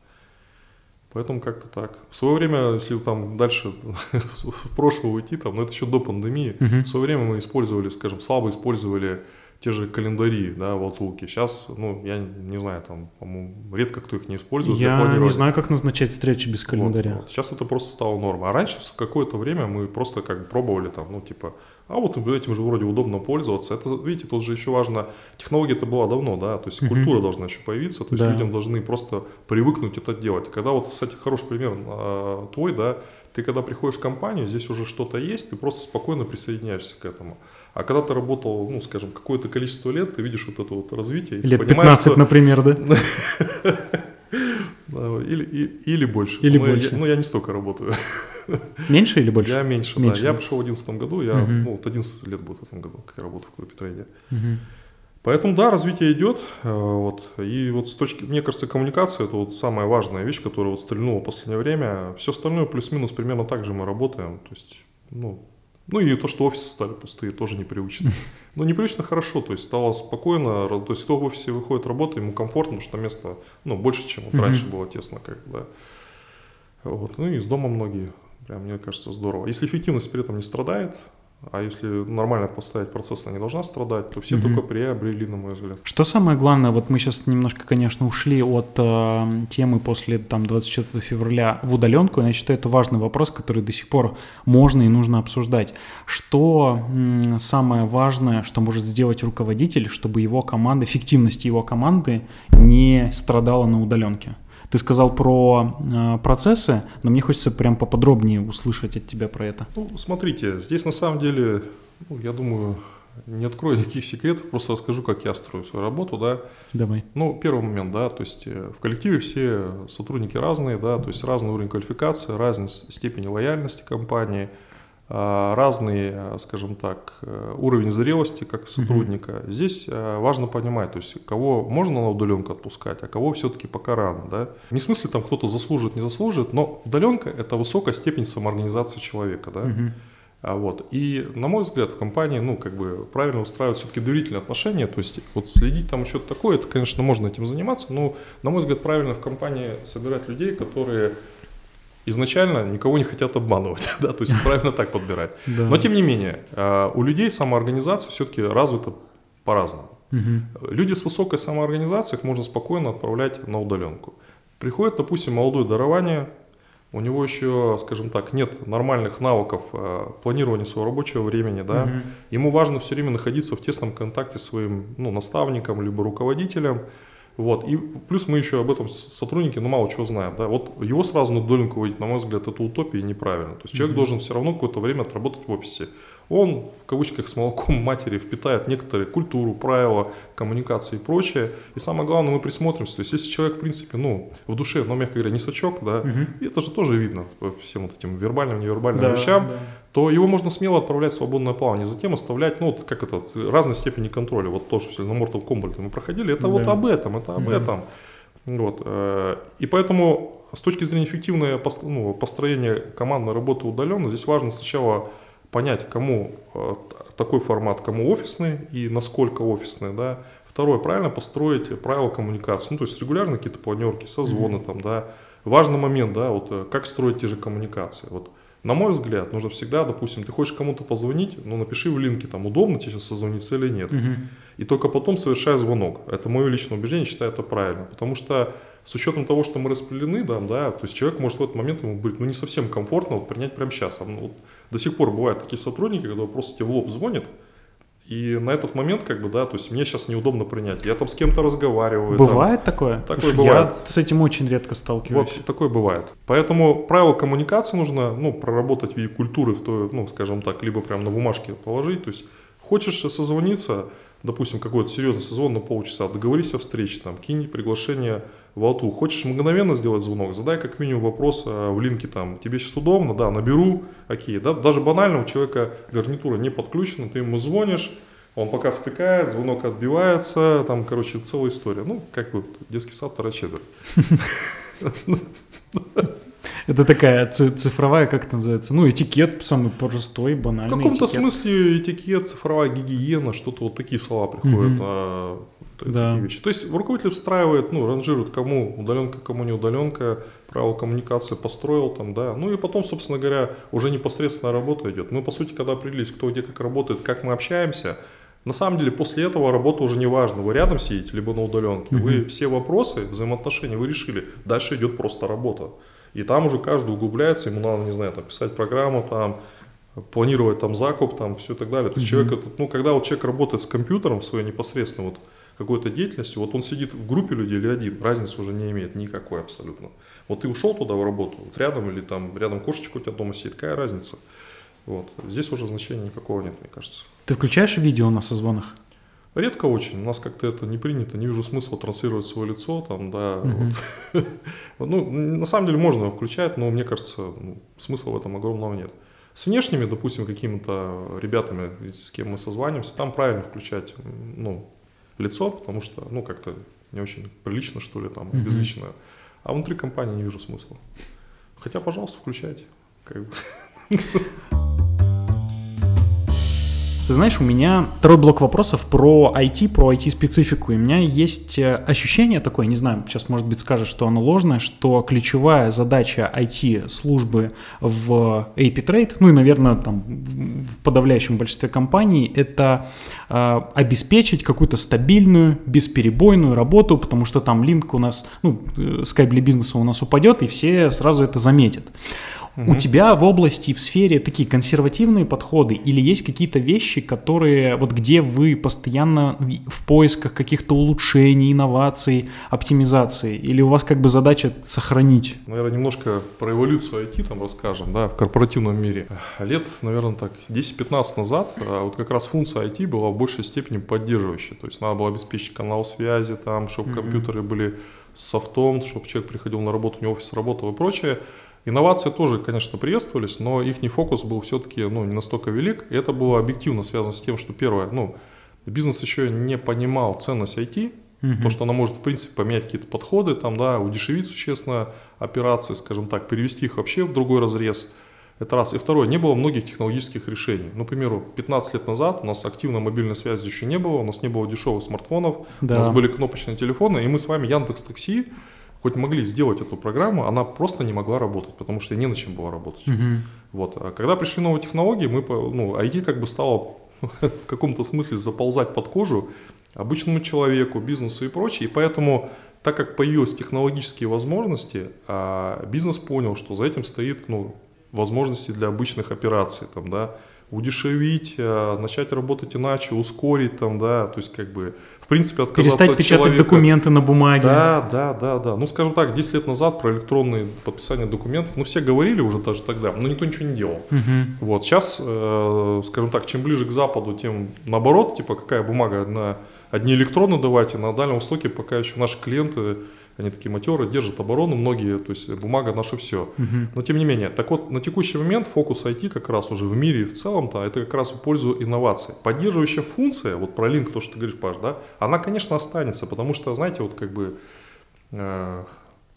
Поэтому как-то так. В свое время, если там дальше *laughs* в прошлое уйти, там, но это еще до пандемии, uh-huh. в свое время мы использовали, скажем, слабо использовали те же календари, да, в Outlook. Сейчас, ну, я не знаю, там, по-моему, редко кто их не использует. Я не знаю, как назначать встречи без календаря. Вот, вот. Сейчас это просто стало нормой. А раньше какое-то время мы просто как бы пробовали там, ну, типа, а вот этим же вроде удобно пользоваться. Это, видите, тут же еще важно, технология это была давно, да, то есть uh-huh. культура должна еще появиться, то есть да. людям должны просто привыкнуть это делать. Когда вот, кстати, хороший пример э, твой, да, ты когда приходишь в компанию, здесь уже что-то есть, ты просто спокойно присоединяешься к этому. А когда ты работал, ну, скажем, какое-то количество лет, ты видишь вот это вот развитие. Лет 15, что... например, да? *laughs* Или, или больше. Или больше. Я, ну, я не столько работаю. Меньше или больше? Я меньше, меньше да. Я пришел в 2011 году, я, угу. ну, вот 11 лет будет в этом году, как я работаю в клубе трейде. Угу. Поэтому, да, развитие идет. Э, вот, и вот с точки, мне кажется, коммуникация – это вот самая важная вещь, которая вот стрельнула в последнее время. Все остальное плюс-минус примерно так же мы работаем. То есть, ну, ну и то, что офисы стали пустые, тоже непривычно. *laughs* Но непривычно хорошо, то есть стало спокойно, то есть кто в офисе выходит работать, ему комфортно, потому что место ну, больше, чем вот раньше было тесно. Как, да. вот. Ну и из дома многие Прям, мне кажется, здорово. Если эффективность при этом не страдает, а если нормально поставить процесс, она не должна страдать, то все угу. только приобрели, на мой взгляд. Что самое главное, вот мы сейчас немножко, конечно, ушли от э, темы после там, 24 февраля в удаленку, я считаю, это важный вопрос, который до сих пор можно и нужно обсуждать. Что м, самое важное, что может сделать руководитель, чтобы его команда, эффективность его команды не страдала на удаленке? Ты сказал про э, процессы, но мне хочется прям поподробнее услышать от тебя про это. Ну, смотрите, здесь на самом деле, ну, я думаю, не открою никаких секретов, просто расскажу, как я строю свою работу, да. Давай. Ну, первый момент, да, то есть э, в коллективе все сотрудники разные, да, то есть разный уровень квалификации, разная степень лояльности компании – разный, э, скажем так, э, уровень зрелости как сотрудника. Mm-hmm. Здесь э, важно понимать, то есть кого можно на удаленку отпускать, а кого все-таки пока рано. Да? Не в смысле там кто-то заслужит, не заслужит, но удаленка – это высокая степень самоорганизации человека. Да? Mm-hmm. А вот. И, на мой взгляд, в компании, ну, как бы правильно устраивать все-таки доверительные отношения, то есть вот следить там что-то такое, это, конечно, можно этим заниматься, но, на мой взгляд, правильно в компании собирать людей, которые изначально никого не хотят обманывать, *laughs* да, то есть правильно так подбирать. Но тем не менее, а, у людей самоорганизация все-таки развита по-разному. Люди с высокой самоорганизацией их можно спокойно отправлять на удаленку. Приходит, допустим, молодое дарование, у него еще, скажем так, нет нормальных навыков э, планирования своего рабочего времени, да, угу. ему важно все время находиться в тесном контакте с своим ну, наставником либо руководителем, вот. И плюс мы еще об этом сотруднике, ну, мало чего знаем. Да? Вот его сразу на доленку вводить, на мой взгляд, это утопия и неправильно. То есть человек mm-hmm. должен все равно какое-то время отработать в офисе. Он, в кавычках, с молоком матери впитает некоторые культуру, правила, коммуникации и прочее. И самое главное, мы присмотримся. То есть если человек, в принципе, ну, в душе, ну, мягко говоря, не сачок, да, mm-hmm. это же тоже видно по всем вот этим вербальным, невербальным да, вещам, да то его можно смело отправлять в свободное плавание. Затем оставлять, ну, вот как это, разной степени контроля. Вот тоже на Mortal Kombat мы проходили. Это да. вот об этом, это об да. этом. Вот. Э, и поэтому с точки зрения эффективного ну, построения командной работы удаленно, здесь важно сначала понять, кому э, такой формат, кому офисный и насколько офисный, да. Второе, правильно построить правила коммуникации, ну, то есть регулярно какие-то планерки, созвоны mm-hmm. там, да. Важный момент, да, вот э, как строить те же коммуникации. Вот на мой взгляд, нужно всегда, допустим, ты хочешь кому-то позвонить, ну напиши в линке, там удобно тебе сейчас созвониться или нет. Угу. И только потом совершай звонок. Это мое личное убеждение, считаю это правильно. Потому что с учетом того, что мы распределены, да, да, то есть человек может в этот момент ему будет ну, не совсем комфортно вот, принять прямо сейчас. А, ну, вот, до сих пор бывают такие сотрудники, когда просто тебе в лоб звонят, и на этот момент, как бы, да, то есть мне сейчас неудобно принять. Я там с кем-то разговариваю. Бывает там, такое? Такое бывает. Я с этим очень редко сталкиваюсь. Вот, такое бывает. Поэтому правила коммуникации нужно, ну, проработать в виде культуры, в той, ну, скажем так, либо прям на бумажке положить. То есть хочешь созвониться, допустим, какой-то серьезный созвон на полчаса, договорись о встрече, там, кинь приглашение в алту. Хочешь мгновенно сделать звонок, задай как минимум вопрос а, в линке, там, тебе сейчас удобно, да, наберу, окей, да, даже банально у человека гарнитура не подключена, ты ему звонишь, он пока втыкает, звонок отбивается, там, короче, целая история. Ну, как вот детский сад, вторая четверть. *laughs* Это такая цифровая, как это называется? Ну, этикет самый простой, банальный. В каком-то смысле этикет, цифровая гигиена, что-то вот такие слова приходят. Угу. А, да. такие вещи. То есть руководитель встраивает, ну, ранжирует, кому удаленка, кому не удаленка, правила коммуникации построил там, да. Ну и потом, собственно говоря, уже непосредственно работа идет. Мы, по сути, когда определились, кто где как работает, как мы общаемся, на самом деле, после этого работа уже не важна. Вы рядом сидите, либо на удаленке. Угу. Вы все вопросы, взаимоотношения вы решили. Дальше идет просто работа. И там уже каждый углубляется, ему надо, не знаю, там, писать программу, там, планировать там закуп, там, все и так далее. То есть человек, ну, когда вот человек работает с компьютером своей непосредственно вот какой-то деятельностью, вот он сидит в группе людей или один, разницы уже не имеет никакой абсолютно. Вот ты ушел туда в работу, вот рядом или там рядом кошечка у тебя дома сидит, какая разница? Вот. Здесь уже значения никакого нет, мне кажется. Ты включаешь видео на созвонах? Редко очень. У нас как-то это не принято. Не вижу смысла транслировать свое лицо. Там, да, угу. вот. *laughs* ну, на самом деле можно его включать, но мне кажется, ну, смысла в этом огромного нет. С внешними, допустим, какими-то ребятами, с кем мы созваниваемся, там правильно включать ну, лицо, потому что ну, как-то не очень прилично, что ли, там, угу. безлично. А внутри компании не вижу смысла. Хотя, пожалуйста, включайте. Как бы. *laughs* Ты знаешь, у меня второй блок вопросов про IT, про IT-специфику. И у меня есть э, ощущение такое, не знаю, сейчас, может быть, скажешь, что оно ложное, что ключевая задача IT-службы в AP Trade, ну и, наверное, там в подавляющем большинстве компаний, это э, обеспечить какую-то стабильную, бесперебойную работу, потому что там линк у нас, ну, э, Skype для бизнеса у нас упадет, и все сразу это заметят. Угу. У тебя в области, в сфере такие консервативные подходы или есть какие-то вещи, которые, вот где вы постоянно в поисках каких-то улучшений, инноваций, оптимизации? Или у вас как бы задача сохранить? Наверное, немножко про эволюцию IT там расскажем, да, в корпоративном мире. Лет, наверное, так 10-15 назад а, вот как раз функция IT была в большей степени поддерживающей. То есть надо было обеспечить канал связи, там, чтобы компьютеры были с софтом, чтобы человек приходил на работу, у него офис работал и прочее. Инновации тоже, конечно, приветствовались, но их не фокус был все-таки ну, не настолько велик. И это было объективно связано с тем, что первое, ну, бизнес еще не понимал ценность IT, угу. то, что она может, в принципе, поменять какие-то подходы, там, да, удешевить существенно операции, скажем так, перевести их вообще в другой разрез. Это раз. И второе, не было многих технологических решений. Ну, примеру, 15 лет назад у нас активной мобильной связи еще не было, у нас не было дешевых смартфонов, да. у нас были кнопочные телефоны, и мы с вами Яндекс Такси хоть могли сделать эту программу, она просто не могла работать, потому что не на чем было работать. Угу. Вот. А когда пришли новые технологии, мы, ну, IT как бы стало *laughs* в каком-то смысле заползать под кожу, обычному человеку, бизнесу и прочее. И поэтому, так как появились технологические возможности, а, бизнес понял, что за этим стоит ну, возможности для обычных операций, там, да, удешевить, а, начать работать иначе, ускорить там, да, то есть как бы, в принципе, отказаться Перестать от печатать человека. документы на бумаге. Да, да, да, да. Ну, скажем так, 10 лет назад про электронные подписания документов, ну, все говорили уже даже тогда, но никто ничего не делал. Мгм. Вот, сейчас, э, скажем так, чем ближе к Западу, тем наоборот, типа, какая бумага на одни электроны давайте, на Дальнем Востоке пока еще наши клиенты, они такие матеры, держат оборону многие, то есть бумага наше все. Мгм. Но тем не менее, так вот, на текущий момент фокус IT как раз уже в мире и в целом-то, это как раз в пользу инноваций. Поддерживающая функция, вот про линк, то, что ты говоришь, Паш, да, она, конечно, останется, потому что, знаете, вот как бы э,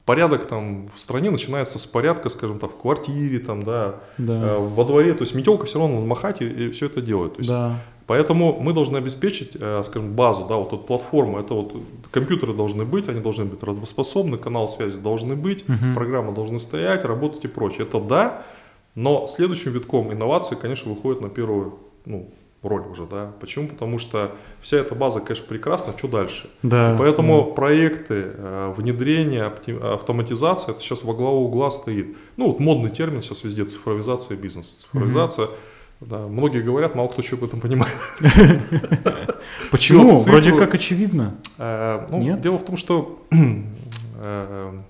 порядок там в стране начинается с порядка, скажем так, в квартире, там, да, Да. э, во дворе, то есть метелка все равно махать и, все это делает. То есть, Да. Поэтому мы должны обеспечить, э, скажем, базу, да, вот эту платформу, это вот компьютеры должны быть, они должны быть работоспособны, канал связи должны быть, Мгм. программы должны стоять, работать и прочее. Это да, но следующим витком инноваций, конечно, выходит на первую ну, роль уже, да. Почему? Потому что вся эта база, конечно, прекрасна, что дальше? Да. Поэтому проекты э, внедрения, опти- автоматизация, это сейчас во главу угла стоит. Ну, вот модный термин сейчас везде, цифровизация бизнеса. Цифровизация, да, многие говорят, мало кто еще об этом понимает. *laughs* Почему? Вроде как очевидно. Э, ну? Дело в том, что *clears throat* э,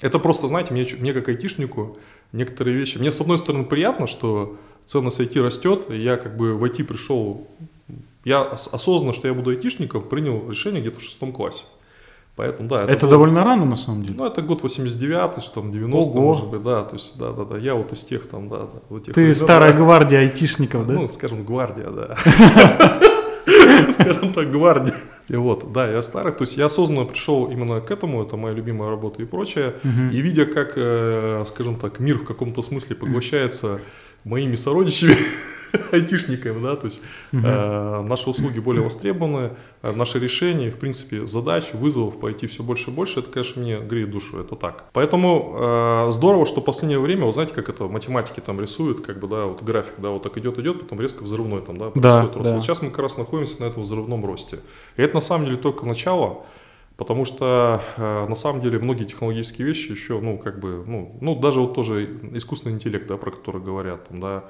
это просто, знаете, мне, как айтишнику некоторые вещи... Мне, с одной стороны, приятно, что ценность IT растет, и я как бы в IT пришел... Я ос- осознанно, что я буду айтишником, принял решение где-то в шестом классе. Поэтому, да. Это было- довольно рано, на самом деле. Ну, это год 89 что там, 90 Ого. может быть, да, то есть, да, да, да, я вот из тех там, да, да, вот тех Ты времен, старая да. гвардия айтишников, да? Ну, скажем, гвардия, да. *laughs* *laughs* Скажем так, гвардия. И вот, да, я старый, то есть я осознанно пришел именно к этому, это моя любимая работа и прочее, и видя, как, э, скажем так, мир в каком-то смысле поглощается моими сородичами, *laughs* *laughs* айтишниками, да, то есть э, наши услуги более востребованы, э, наши решения, в принципе, задач, вызовов по IT все больше и больше, это, конечно, мне греет душу, это так. Поэтому э, здорово, что в последнее время, вот знаете, как это математики там рисуют, как бы, да, вот график, да, вот так идет, идет, потом резко взрывной там, да, происходит рост. да. Вот сейчас мы как раз находимся на этом взрывном росте. И это на самом деле только начало, Потому что э, на самом деле многие технологические вещи еще, ну, как бы, ну, ну, даже вот тоже искусственный интеллект, да, про который говорят, там, да,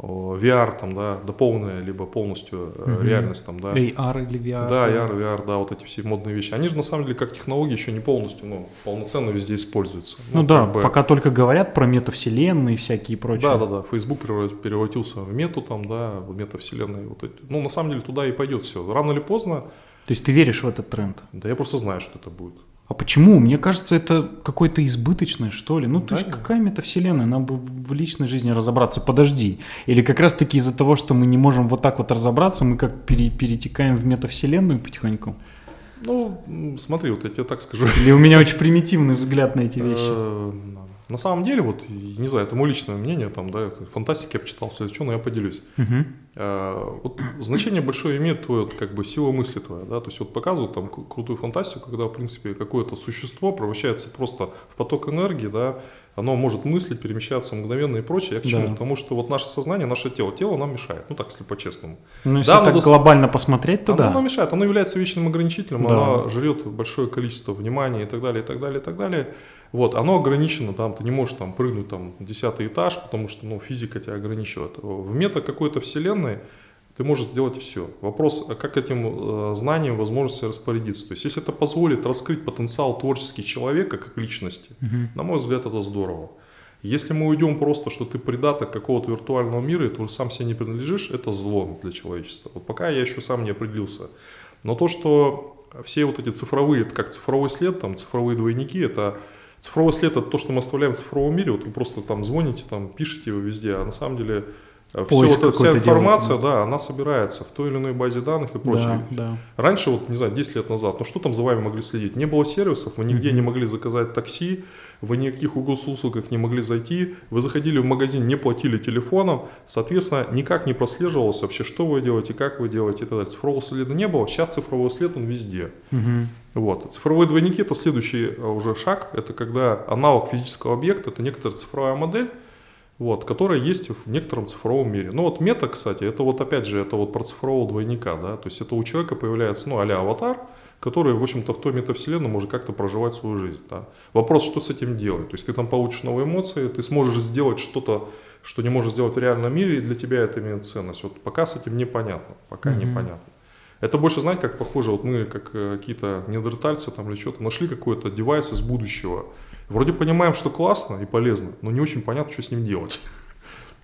VR, там, да, дополненная, либо полностью Мгм. реальность, там, да. AR или VR. Да, AR, VR, да, вот эти все модные вещи. Они же на самом деле как технологии еще не полностью, ну, полноценно везде используются. Ну да, как бы- пока только говорят про метавселенные всякие и прочее. Да, да, да. Facebook превра- превратился в мету, там, да, в метавселенной. Вот эти. Ну, на самом деле туда и пойдет все. Рано или поздно, То есть ты веришь в этот тренд? да я просто знаю, что это будет. А почему? Мне кажется, это какое-то избыточное, что ли. Ну, то Да, есть нет. какая метавселенная? Нам бы в личной жизни разобраться. Подожди. Или как раз-таки из-за того, что мы не можем вот так вот разобраться, мы как пере- перетекаем в метавселенную потихоньку? Ну, смотри, вот я тебе так скажу. Или у меня очень примитивный взгляд на эти вещи? Э, На самом деле, вот, не знаю, это мое личное мнение, там, да, фантастики я почитал, все что, но я поделюсь. Мгм. Э, Вот значение большое имеет вот, как бы, сила мысли твоя, да, то есть вот показывают там кру- крутую фантастику, когда, в принципе, какое-то существо превращается просто в поток энергии, да, оно может мыслить, перемещаться мгновенно и прочее. Я к чему? Да. Потому что вот наше сознание, наше тело, тело нам мешает, ну так, если по-честному. Ну, если Да, так надо с- глобально посмотреть, то Оно да. нам мешает, оно является вечным ограничителем, Да. оно жрет большое количество внимания и так далее, и так далее, и так далее. Вот, оно ограничено, там, ты не можешь там прыгнуть там десятый этаж, потому что, ну, физика тебя ограничивает. В мета какой-то вселенной ты можешь сделать все. Вопрос, а как этим э, знанием, возможностью распорядиться. То есть, если это позволит раскрыть потенциал творческий человека как личности, Мгм. на мой взгляд, это здорово. Если мы уйдем просто, что ты придаток какого-то виртуального мира, и ты уже сам себе не принадлежишь, это зло для человечества. Вот пока я еще сам не определился. Но то, что все вот эти цифровые, это как цифровой след, там цифровые двойники, это цифровой след это то, что мы оставляем в цифровом мире. Вот вы просто там звоните, там пишете его везде, а на самом деле Поиск эта вся информация, делаете, да, она собирается в той или иной базе данных и прочее. Да, да. Раньше, вот, не знаю, 10 лет назад, ну что там за вами могли следить? Не было сервисов, вы нигде не могли заказать такси, вы ни в каких госуслугах не могли зайти, вы заходили в магазин, не платили телефоном, соответственно, никак не прослеживалось вообще, что вы делаете, как вы делаете и так далее. Цифрового следа не было, сейчас цифровой след, он везде. Вот. Цифровые двойники – это следующий э, уже шаг, это когда аналог физического объекта, это некоторая цифровая модель, вот, которая есть в некотором цифровом мире. Ну вот мета, кстати, это вот опять же, это вот про цифрового двойника, да, то есть это у человека появляется, ну, а аватар, который, в общем-то, в той метавселенной может как-то проживать свою жизнь. Да. Вопрос, что с этим делать? То есть ты там получишь новые эмоции, ты сможешь сделать что-то, что не можешь сделать в реальном мире, и для тебя это имеет ценность. Вот пока с этим непонятно, пока mm-hmm. непонятно. Это больше, знаете, как похоже, вот мы, как э, какие-то неандертальцы там или что-то, нашли какой-то девайс из будущего. Вроде понимаем, что классно и полезно, но не очень понятно, что с ним делать. *laughs*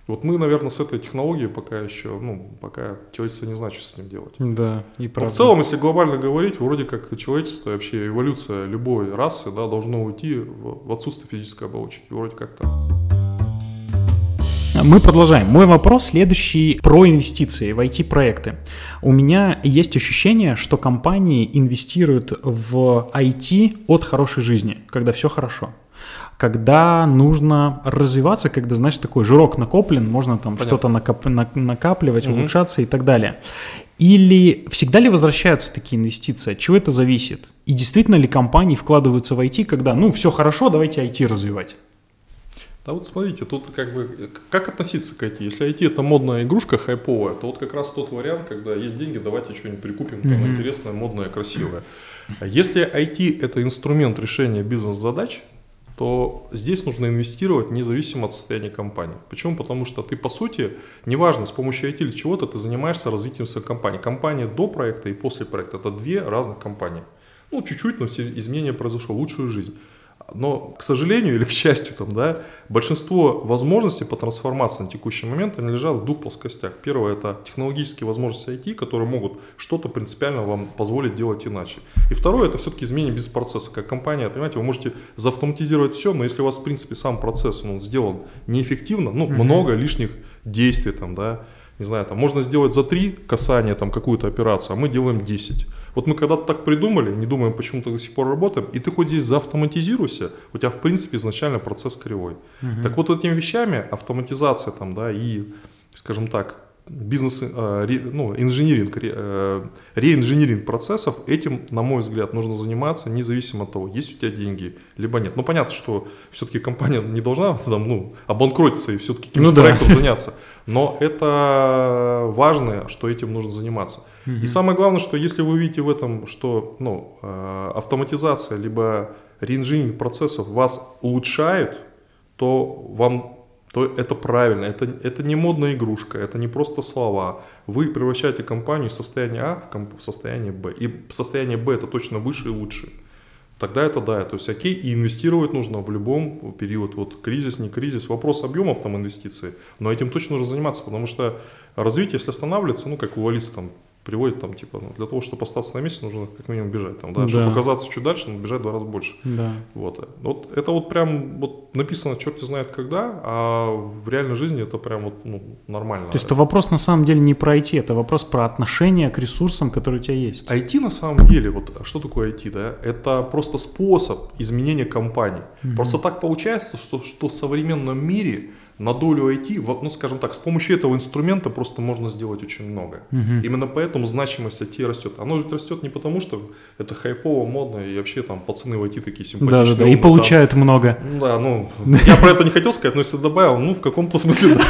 Вот мы, наверное, с этой технологией пока еще, ну, пока человечество не знает, что с ним делать. Да, и правда. Но в целом, если глобально говорить, вроде как человечество, вообще эволюция любой расы, да, должно уйти в, отсутствие физической оболочки. Вроде как так. Мы продолжаем. Мой вопрос следующий про инвестиции в IT-проекты. У меня есть ощущение, что компании инвестируют в IT от хорошей жизни, когда все хорошо когда нужно развиваться, когда, знаешь, такой жирок накоплен, можно там что-то накоп, накапливать, угу. улучшаться и так далее. Или всегда ли возвращаются такие инвестиции? От чего это зависит? И действительно ли компании вкладываются в IT, когда, ну, все хорошо, давайте IT развивать? Да вот смотрите, тут как бы, как относиться к IT? Если IT это модная игрушка хайповая, то вот как раз тот вариант, когда есть деньги, давайте что-нибудь прикупим, там, mm-hmm. интересное, модное, красивое. Если IT это инструмент решения бизнес-задач, то здесь нужно инвестировать независимо от состояния компании. Почему? Потому что ты, по сути, неважно, с помощью IT или чего-то, ты занимаешься развитием своей компании. Компания до проекта и после проекта – это две разных компании. Ну, чуть-чуть, но все изменения произошло, лучшую жизнь. Но, к сожалению или к счастью, там, да, большинство возможностей по трансформации на текущий момент они лежат в двух плоскостях. Первое – это технологические возможности IT, которые могут что-то принципиально вам позволить делать иначе. И второе – это все-таки изменение бизнес-процесса. Как компания, понимаете, вы можете заавтоматизировать все, но если у вас, в принципе, сам процесс ну, сделан неэффективно, ну, mm-hmm. много лишних действий, там, да, не знаю, там, можно сделать за три касания там какую-то операцию, а мы делаем 10. Вот мы когда-то так придумали, не думаем, почему то до сих пор работаем, и ты хоть здесь заавтоматизируйся, у тебя в принципе изначально процесс кривой. Угу. Так вот этими вещами, автоматизация там, да, и, скажем так, бизнес, э, ну, инжиниринг, э, реинжиниринг процессов, этим, на мой взгляд, нужно заниматься независимо от того, есть у тебя деньги, либо нет. Ну, понятно, что все-таки компания не должна там, ну, обанкротиться и все-таки каким-то ну, проектом да. заняться, но это важно, что этим нужно заниматься. Угу. И самое главное, что если вы видите в этом, что ну, э, автоматизация либо реинжиниринг процессов вас улучшают, то вам то это правильно, это, это не модная игрушка, это не просто слова. Вы превращаете компанию из состояния А в состояние Б. И состояние Б это точно выше и лучше. Тогда это да, то есть окей, и инвестировать нужно в любом период, вот кризис, не кризис, вопрос объемов там инвестиций, но этим точно нужно заниматься, потому что развитие, если останавливается, ну как у Алисы там приводит там, типа, ну, для того, чтобы остаться на месте, нужно как минимум бежать. Там, да? Да. Чтобы оказаться чуть дальше, нужно бежать в два раза больше. Да. Вот. вот это вот прям вот написано черт знает когда, а в реальной жизни это прям вот ну, нормально. То есть это вопрос на самом деле не про IT, это вопрос про отношение к ресурсам, которые у тебя есть. IT на самом деле, вот что такое IT, да? Это просто способ изменения компании. Угу. Просто так получается, что, что в современном мире на долю IT, ну скажем так, с помощью этого инструмента просто можно сделать очень много. Угу. Именно поэтому значимость IT растет. Оно ведь растет не потому, что это хайпово, модно, и вообще там пацаны в IT такие симпатичные. Да, да, да, и получают там, много. Да, ну, я про это не хотел сказать, но если добавил, ну, в каком-то смысле, *laughs*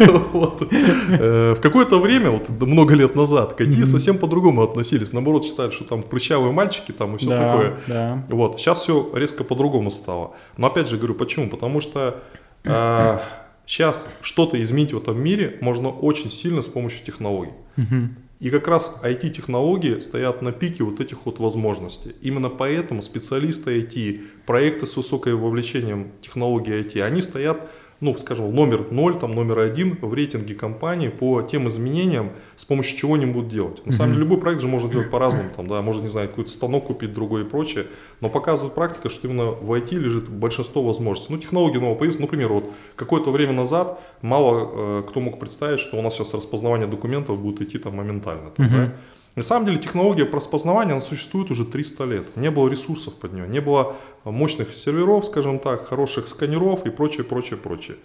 э, В какое-то время, вот много лет назад, к IT совсем по-другому относились. Наоборот, считали, что там прыщавые мальчики там и все такое. Вот, сейчас все резко по-другому стало. Но опять же говорю, почему? Потому что сейчас а, что-то изменить в этом мире можно очень сильно с помощью технологий. И как раз IT-технологии стоят на пике вот этих вот возможностей. Именно поэтому специалисты IT, проекты с высоким вовлечением технологий IT, они стоят ну, скажем, номер 0, там, номер 1 в рейтинге компании по тем изменениям, с помощью чего они будут делать. На самом деле, любой проект же можно делать по-разному, там, да, можно, не знаю, какой-то станок купить, другой и прочее, но показывает практика, что именно в IT лежит большинство возможностей. Ну, технологии нового появились, например, вот какое-то время назад мало э, кто мог представить, что у нас сейчас распознавание документов будет идти там моментально. Там, да? На самом деле технология распознавания она существует уже 300 лет. Не было ресурсов под нее, не было мощных серверов, скажем так, хороших сканеров и прочее, прочее, прочее.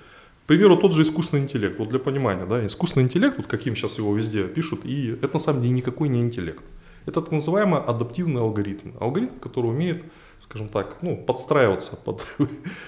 К примеру, тот же искусственный интеллект, вот для понимания, да, искусственный интеллект, вот каким сейчас его везде пишут, и это на самом деле никакой не интеллект. Это так называемый адаптивный алгоритм. Алгоритм, который умеет, скажем так, ну, подстраиваться под... *laughs*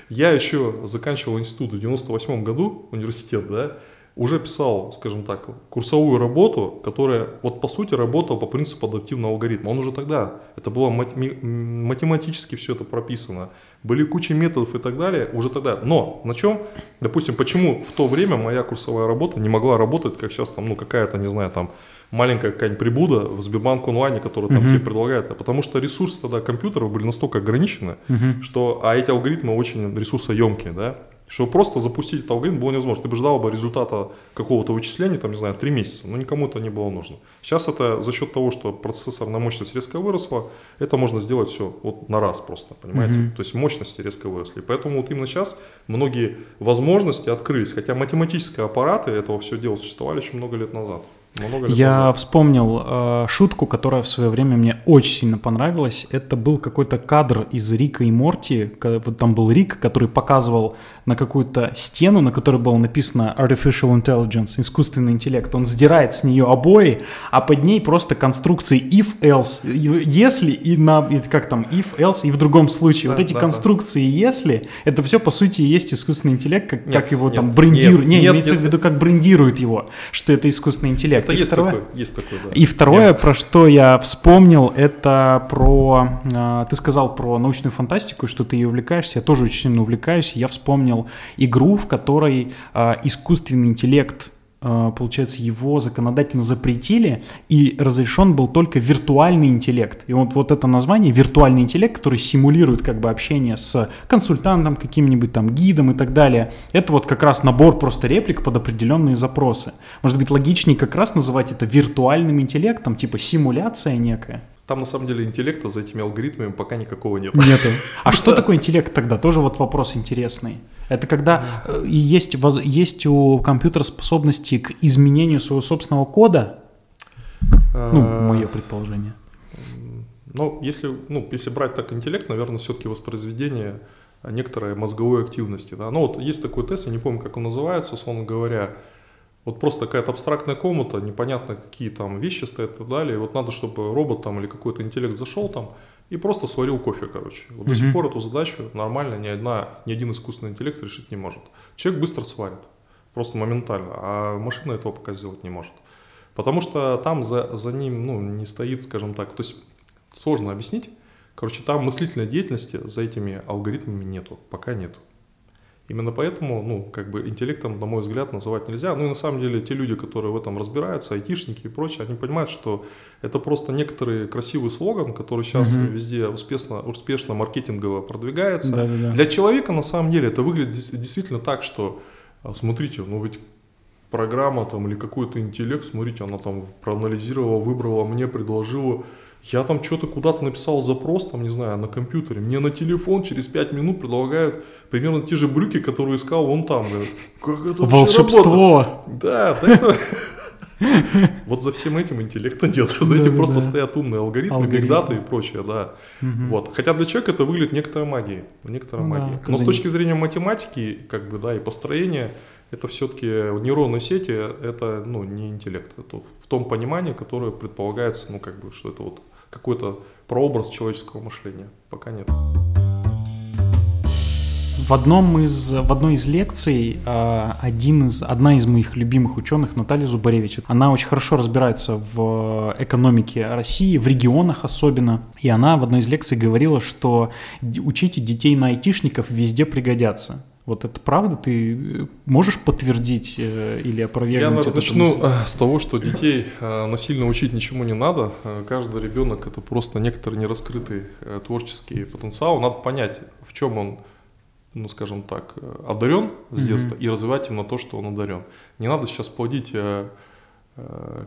Я еще заканчивал институт в 98 году, университет, да, уже писал, скажем так, курсовую работу, которая вот по сути работала по принципу адаптивного алгоритма. Он уже тогда, это было математически все это прописано, были куча методов и так далее уже тогда. Но на чем, допустим, почему в то время моя курсовая работа не могла работать, как сейчас там, ну какая-то, не знаю, там маленькая какая-нибудь прибуда в Сбербанк онлайне, которая там uh-huh. тебе предлагает. А потому что ресурсы тогда компьютеров были настолько ограничены, uh-huh. что, а эти алгоритмы очень ресурсоемкие, да, что просто запустить этот алгоритм было невозможно. Ты бы ждал бы результата какого-то вычисления, там, не знаю, три месяца, но никому это не было нужно. Сейчас это за счет того, что процессор на мощность резко выросла, это можно сделать все вот на раз просто, понимаете? Mm-hmm. То есть мощности резко выросли. Поэтому вот именно сейчас многие возможности открылись, хотя математические аппараты этого все дела существовали еще много лет назад. Много лет Я назад. вспомнил э, шутку, которая в свое время мне очень сильно понравилась. Это был какой-то кадр из Рика и Морти. Вот там был Рик, который показывал на какую-то стену, на которой было написано Artificial Intelligence, искусственный интеллект. Он сдирает с нее обои, а под ней просто конструкции if, else, если и на, и как там, if, else и в другом случае. Да, вот эти да, конструкции да. если, это все по сути и есть искусственный интеллект, как, нет, как его нет, там брендируют. Не, нет, имеется нет, в виду, как брендируют его, что это искусственный интеллект. Это и есть, второе, такое, есть такое, да. И второе, Нет. про что я вспомнил, это про... Э, ты сказал про научную фантастику, что ты ее увлекаешься. Я тоже очень сильно увлекаюсь. Я вспомнил игру, в которой э, искусственный интеллект получается, его законодательно запретили, и разрешен был только виртуальный интеллект. И вот, вот это название, виртуальный интеллект, который симулирует как бы общение с консультантом, каким-нибудь там гидом и так далее, это вот как раз набор просто реплик под определенные запросы. Может быть, логичнее как раз называть это виртуальным интеллектом, типа симуляция некая. Там на самом деле интеллекта за этими алгоритмами пока никакого нет. Нету. *laughs* А что такое интеллект тогда? Тоже вот вопрос интересный. Это когда э, есть, есть у компьютера способности к изменению своего собственного кода? Ну, а, мое предположение. Ну, если, ну, если брать так интеллект, наверное, все-таки воспроизведение некоторой мозговой активности. Да? Ну, вот есть такой тест, я не помню, как он называется, условно говоря, вот просто какая-то абстрактная комната, непонятно какие там вещи стоят и так далее. И вот надо, чтобы робот там или какой-то интеллект зашел там и просто сварил кофе, короче. Вот mm-hmm. до сих пор эту задачу нормально ни, одна, ни один искусственный интеллект решить не может. Человек быстро сварит, просто моментально, а машина этого пока сделать не может. Потому что там за, за ним ну, не стоит, скажем так, то есть сложно объяснить. Короче, там мыслительной деятельности за этими алгоритмами нету, пока нету. Именно поэтому, ну, как бы интеллектом, на мой взгляд, называть нельзя. Ну и на самом деле те люди, которые в этом разбираются, айтишники и прочее, они понимают, что это просто некоторый красивый слоган, который сейчас угу. везде успешно, успешно маркетингово продвигается. Да, да, да. Для человека на самом деле это выглядит действительно так, что а, смотрите, ну ведь программа там или какой-то интеллект, смотрите, она там проанализировала, выбрала, мне предложила я там что-то куда-то написал запрос, там, не знаю, на компьютере. Мне на телефон через 5 минут предлагают примерно те же брюки, которые искал вон там. Как это Волшебство! Да, да *laughs* Вот за всем этим интеллекта нет. За этим просто стоят умные алгоритмы, бигдаты и прочее, да. Вот. Хотя для человека это выглядит некоторой магией. Некоторая магия. Но с точки зрения математики, как бы, да, и построения, это все-таки нейронные сети, это, ну, не интеллект. Это в том понимании, которое предполагается, ну, как бы, что это вот какой-то прообраз человеческого мышления. Пока нет. В, одном из, в одной из лекций э, один из, одна из моих любимых ученых, Наталья Зубаревич, она очень хорошо разбирается в экономике России, в регионах особенно. И она в одной из лекций говорила, что учите детей на айтишников везде пригодятся. Вот это правда? Ты э, можешь подтвердить э, или опровергнуть Я, наверное, начну мысль? Э, с того, что детей насильно учить ничему не надо. Каждый ребенок – это просто некоторый нераскрытый творческий потенциал. Надо понять, в чем он, ну, скажем так, одарен с детства, mm-hmm. и развивать именно то, что он одарен. Не надо сейчас плодить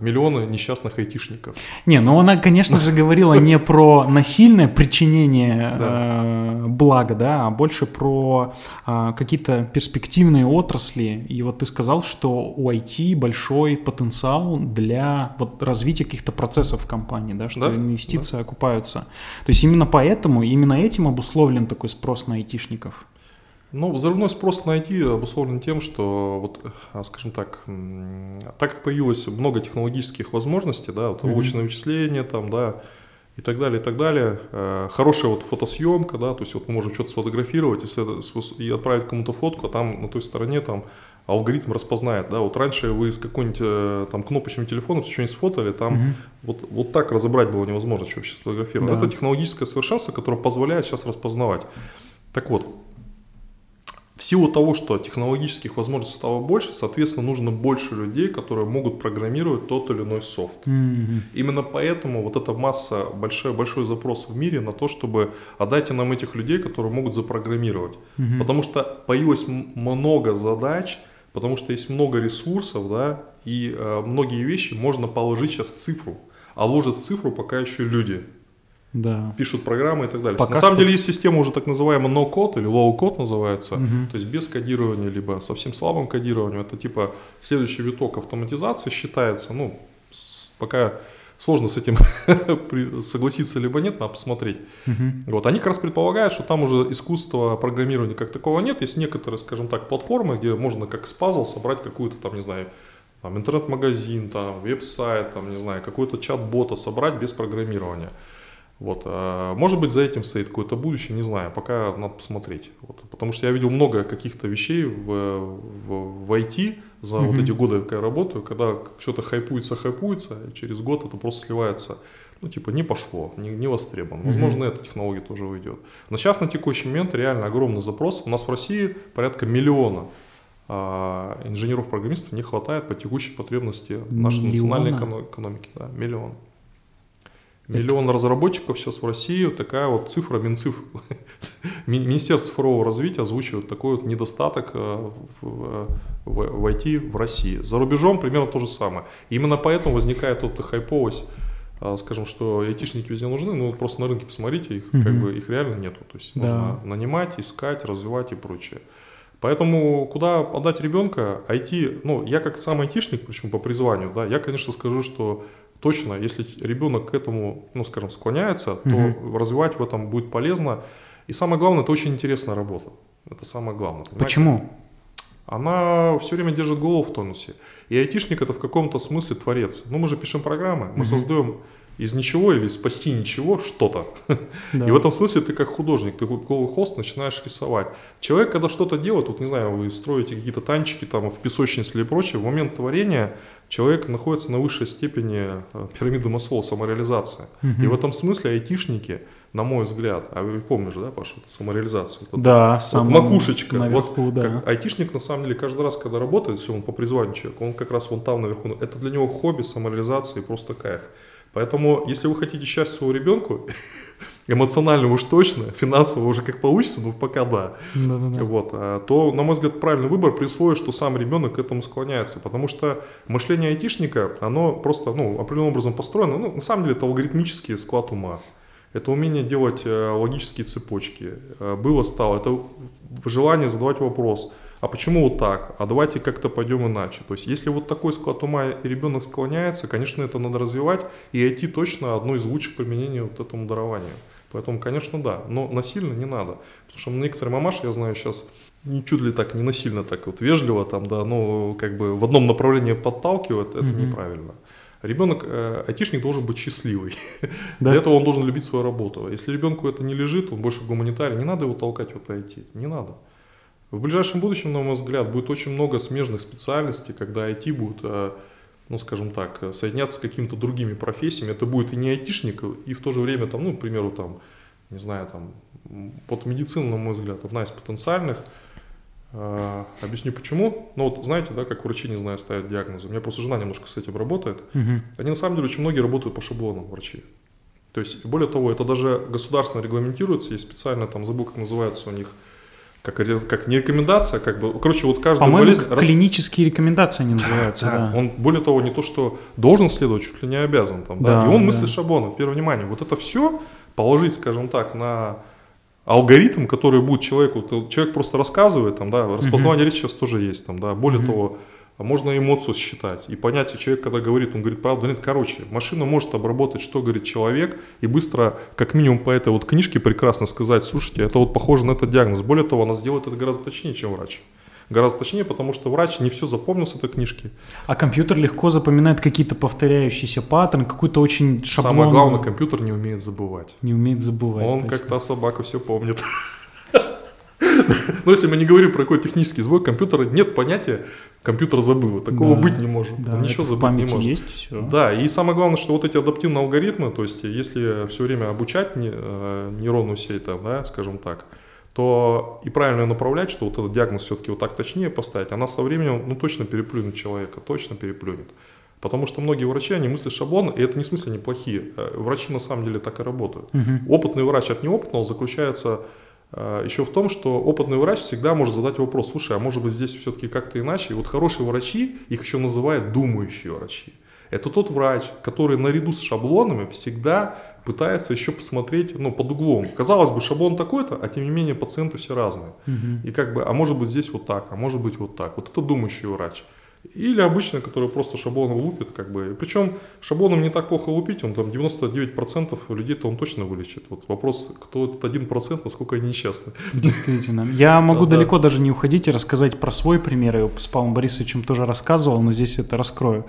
миллионы несчастных айтишников. Не, ну она, конечно же, говорила не *laughs* про насильное причинение э, блага, да, а больше про э, какие-то перспективные отрасли. И вот ты сказал, что у IT большой потенциал для вот развития каких-то процессов в компании, да, что да, инвестиции да. окупаются. То есть именно поэтому, именно этим обусловлен такой спрос на айтишников. Ну, взрывной спрос на IT обусловлен тем, что, вот, а, скажем так, так как появилось много технологических возможностей, да, вот, mm-hmm. вычисление, там, да, и так далее, и так далее. Э, хорошая вот фотосъемка, да, то есть вот мы можем что-то сфотографировать и, и отправить кому-то фотку, а там на той стороне там алгоритм распознает, да, вот раньше вы с какой-нибудь э, там кнопочным телефоном что-нибудь сфотали, там угу. вот, вот так разобрать было невозможно, что вообще сфотографировать. Да. Это технологическое совершенство, которое позволяет сейчас распознавать. Так вот, в силу того, что технологических возможностей стало больше, соответственно, нужно больше людей, которые могут программировать тот или иной софт. Mm-hmm. Именно поэтому вот эта масса, большой, большой запрос в мире на то, чтобы отдайте нам этих людей, которые могут запрограммировать. Mm-hmm. Потому что появилось много задач, потому что есть много ресурсов, да, и э, многие вещи можно положить сейчас в цифру, а ложат в цифру пока еще люди да. пишут программы и так далее. Пока На самом деле есть система уже так называемая no-code или low-code называется, угу. то есть без кодирования, либо совсем слабым кодированием. Это типа следующий виток автоматизации считается, ну, пока сложно с этим *laughs* согласиться либо нет, надо посмотреть. Угу. Вот, они как раз предполагают, что там уже искусства программирования как такого нет. Есть некоторые, скажем так, платформы, где можно как с пазл собрать какую-то там, не знаю, там, интернет-магазин, там, веб-сайт, там, не знаю, какой-то чат-бота собрать без программирования. Вот. А, может быть, за этим стоит какое-то будущее, не знаю, пока надо посмотреть. Вот. Потому что я видел много каких-то вещей в, в, в IT за mm-hmm. вот эти годы, как я работаю, когда что-то хайпуется, хайпуется, и через год это просто сливается. Ну, типа, не пошло, не, не востребован. Возможно, mm-hmm. эта технология тоже уйдет. Но сейчас на текущий момент реально огромный запрос. У нас в России порядка миллиона а, инженеров-программистов не хватает по текущей потребности нашей Миллиона? национальной экономики. Да, миллион. Миллион разработчиков сейчас в России, такая вот цифра Минцифр. *laughs* Министерство цифрового развития озвучивает такой вот недостаток э, в, в, в IT в России. За рубежом примерно то же самое. Именно поэтому возникает вот хайповость, э, скажем, что айтишники везде нужны, ну просто на рынке посмотрите, их, угу. как бы, их реально нету. То есть да. нужно нанимать, искать, развивать и прочее. Поэтому куда отдать ребенка, IT, ну, я как сам айтишник, почему по призванию, да, я, конечно, скажу, что точно, если ребенок к этому, ну, скажем, склоняется, то угу. развивать в этом будет полезно. И самое главное, это очень интересная работа. Это самое главное. Понимаете? Почему? Она все время держит голову в тонусе. И айтишник это в каком-то смысле творец. Ну, мы же пишем программы, мы угу. создаем из ничего или спасти ничего что-то. Да. *laughs* И в этом смысле ты как художник, ты голый холст начинаешь рисовать. Человек, когда что-то делает, вот не знаю, вы строите какие-то танчики там в песочнице или прочее, в момент творения человек находится на высшей степени э, пирамиды Маслоу, самореализация. Угу. И в этом смысле айтишники, на мой взгляд, а вы помнишь, да, Паша, это самореализация? Это, да, вот макушечка. Наверху, вот, да. Как, айтишник, на самом деле, каждый раз, когда работает, все, он по призванию человека, он как раз вон там наверху. Это для него хобби, самореализация и просто кайф. Поэтому, если вы хотите счастья своему ребенку, *laughs* эмоционально уж точно, финансово уже как получится, но пока да. Да-да-да. Вот, а, то, на мой взгляд, правильный выбор при условии, что сам ребенок к этому склоняется. Потому что мышление айтишника, оно просто ну, определенным образом построено. Ну, на самом деле это алгоритмический склад ума. Это умение делать э, логические цепочки. Э, было, стало. Это желание задавать вопрос – а почему вот так, а давайте как-то пойдем иначе. То есть если вот такой склад ума и ребенок склоняется, конечно, это надо развивать, и IT точно одно из лучших применений вот этому дарованию. Поэтому, конечно, да, но насильно не надо. Потому что некоторые мамаши, я знаю, сейчас чуть ли так не насильно, так вот вежливо там, да, но как бы в одном направлении подталкивают, это mm-hmm. неправильно. Ребенок, э, айтишник должен быть счастливый. *laughs* Да? Для этого он должен любить свою работу. Если ребенку это не лежит, он больше гуманитарий, не надо его толкать в это IT, не надо. В ближайшем будущем, на мой взгляд, будет очень много смежных специальностей, когда IT будет, э, ну, скажем так, соединяться с какими-то другими профессиями. Это будет и не айтишник, и в то же время, там, ну, к примеру, там, не знаю, там, вот медицина, на мой взгляд, одна из потенциальных. Э, объясню почему. Ну вот знаете, да, как врачи, не знаю, ставят диагнозы. У меня просто жена немножко с этим работает. Угу. Они на самом деле очень многие работают по шаблонам врачи. То есть, более того, это даже государственно регламентируется, есть специально, там, забыл, как называется у них, как, как не рекомендация, как бы, короче, вот каждая По-моему, болезнь... клинические рекомендации они называются, да, да. Он, более того, не то, что должен следовать, чуть ли не обязан, там, да, да и он да. мыслит шаблоном, первое внимание, вот это все положить, скажем так, на алгоритм, который будет человеку, человек просто рассказывает, там, да, распознавание uh-huh. речи сейчас тоже есть, там, да, более uh-huh. того, а можно эмоцию считать и понять, человек, когда говорит, он говорит правду, нет, короче, машина может обработать, что говорит человек, и быстро, как минимум по этой вот книжке прекрасно сказать, слушайте, это вот похоже на этот диагноз. Более того, она сделает это гораздо точнее, чем врач. Гораздо точнее, потому что врач не все запомнил с этой книжки. А компьютер легко запоминает какие-то повторяющиеся паттерны, какую-то очень шаблонную... Самое главное, компьютер не умеет забывать. Не умеет забывать. Он как та собака все помнит. *laughs* Но если мы не говорим про какой технический сбой компьютера, нет понятия компьютер забыл. Такого да, быть не может. Да, Он ничего забыть не может. Есть, все. Да, и самое главное, что вот эти адаптивные алгоритмы, то есть если все время обучать э, нейронную сеть, там, да, скажем так, то и правильно направлять, что вот этот диагноз все-таки вот так точнее поставить, она со временем ну, точно переплюнет человека, точно переплюнет. Потому что многие врачи, они мыслят шаблон, и это не в смысле неплохие. Э, врачи на самом деле так и работают. Угу. Опытный врач от неопытного заключается еще в том, что опытный врач всегда может задать вопрос, слушай, а может быть здесь все-таки как-то иначе? И вот хорошие врачи, их еще называют думающие врачи. Это тот врач, который наряду с шаблонами всегда пытается еще посмотреть, ну, под углом. Казалось бы, шаблон такой-то, а тем не менее пациенты все разные. Угу. И как бы, а может быть здесь вот так, а может быть вот так. Вот это думающий врач. Или обычный, который просто шаблоном лупит, как бы. Причем шаблоном не так плохо лупить, он там 99% людей-то он точно вылечит. Вот вопрос, кто этот 1%, насколько они несчастны. Действительно. Я могу да, далеко да. даже не уходить и рассказать про свой пример. Я с Павлом Борисовичем тоже рассказывал, но здесь это раскрою.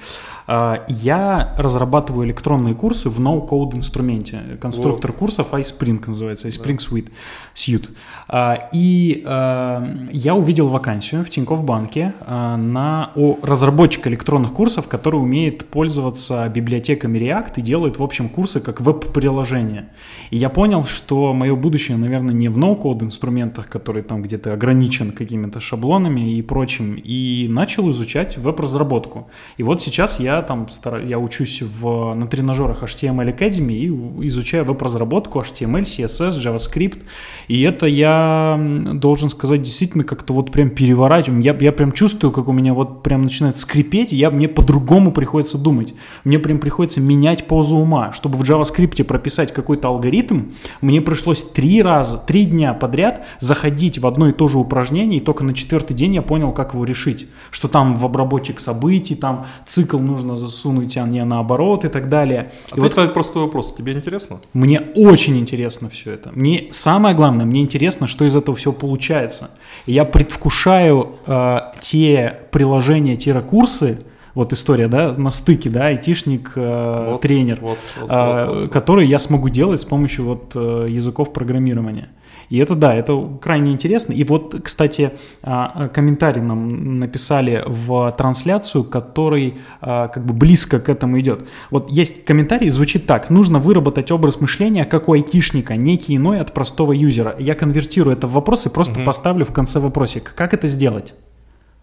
А, я разрабатываю электронные курсы в no-code инструменте. Конструктор вот. курсов iSpring называется, iSpring Suite. Suite. А, и а, я увидел вакансию в Тинькофф банке на о разработчик электронных курсов, который умеет пользоваться библиотеками React и делает, в общем, курсы как веб-приложение. И я понял, что мое будущее, наверное, не в ноу-код инструментах, которые там где-то ограничен какими-то шаблонами и прочим, и начал изучать веб-разработку. И вот сейчас я там стар... я учусь в... на тренажерах HTML Academy и изучаю веб-разработку HTML, CSS, JavaScript. И это я должен сказать действительно как-то вот прям переворачиваю. Я, я прям чувствую, как у меня вот прям начинает скрипеть, и я, мне по-другому приходится думать. Мне прям приходится менять позу ума. Чтобы в JavaScript прописать какой-то алгоритм, мне пришлось три раза, три дня подряд заходить в одно и то же упражнение, и только на четвертый день я понял, как его решить. Что там в обработчик событий, там цикл нужно засунуть, а не наоборот и так далее. А и вот это простой вопрос. Тебе интересно? Мне очень интересно все это. Мне самое главное, мне интересно, что из этого всего получается. И я предвкушаю э, те приложения, те курсы, вот история, да, на стыке, да, айтишник, э, вот, тренер, вот, вот, э, вот, вот, который я смогу делать с помощью вот э, языков программирования. И это, да, это крайне интересно. И вот, кстати, а, комментарий нам написали в трансляцию, который а, как бы близко к этому идет. Вот есть комментарий, звучит так. Нужно выработать образ мышления, как у айтишника, некий иной от простого юзера. Я конвертирую это в вопрос и просто угу. поставлю в конце вопросик. Как это сделать?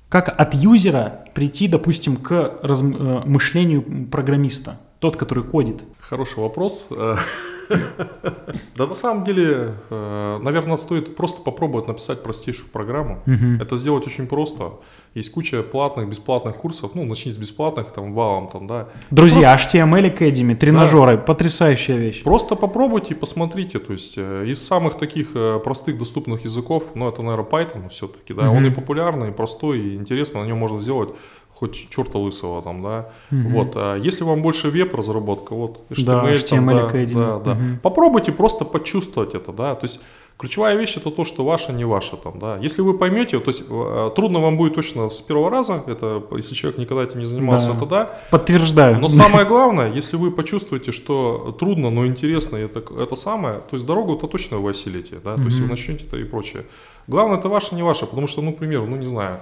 Как от юзера прийти, допустим, к раз... Э, мышлению программиста? Тот, который кодит. Хороший вопрос. Да на самом деле, э, наверное, стоит просто попробовать написать простейшую программу. Это сделать очень просто. Есть куча платных, бесплатных курсов. Ну, начните с бесплатных, там, валом, там, да. Друзья. HTML Academy, тренажеры, потрясающая вещь. Просто попробуйте и посмотрите. То есть, э, из самых таких э, простых доступных языков, ну, это, наверное, Python все-таки, да. Он и популярный, и простой, и интересно, на нем можно сделать хоть черта лысого там, да. Угу. Вот, а если вам больше веб-разработка, вот, HTML, да, HTML там, да, да, да. Угу. Попробуйте просто почувствовать это, да, то есть ключевая вещь это то, что ваше, не ваше там, да. Если вы поймете, то есть э, трудно вам будет точно с первого раза, это, если человек никогда этим не занимался, да. это да. Подтверждаю. Но самое главное, если вы почувствуете, что трудно, но интересно, это, это самое, то есть дорогу-то точно вы осилите, да, то есть вы начнете это и прочее. Главное это ваше, не ваше, потому что, ну, к примеру, ну, не знаю,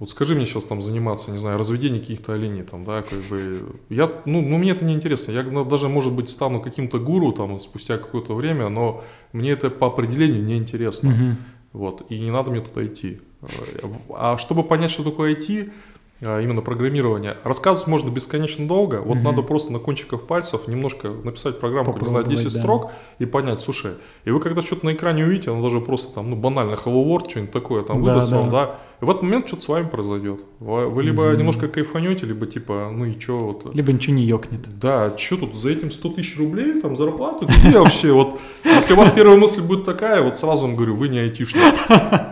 вот скажи мне сейчас там заниматься, не знаю, разведением каких-то оленей там, да, как бы, я, ну, ну мне это не интересно, я даже, может быть, стану каким-то гуру там спустя какое-то время, но мне это по определению не интересно, угу. вот, и не надо мне туда идти. А чтобы понять, что такое IT, а, именно программирование. Рассказывать можно бесконечно долго. Вот угу. надо просто на кончиках пальцев немножко написать программу, не знаю, 10 да. строк и понять, слушай, и вы когда что-то на экране увидите, оно даже просто там, ну, банально Hello World, что-нибудь такое там да, выдаст да. вам, да, в этот момент что-то с вами произойдет. Вы, вы либо mm-hmm. немножко кайфанете, либо типа, ну и что вот. Либо ничего не ёкнет. Да, что тут за этим 100 тысяч рублей, там зарплата, где вообще? Вот, если у вас первая мысль будет такая, вот сразу вам говорю, вы не айтишник.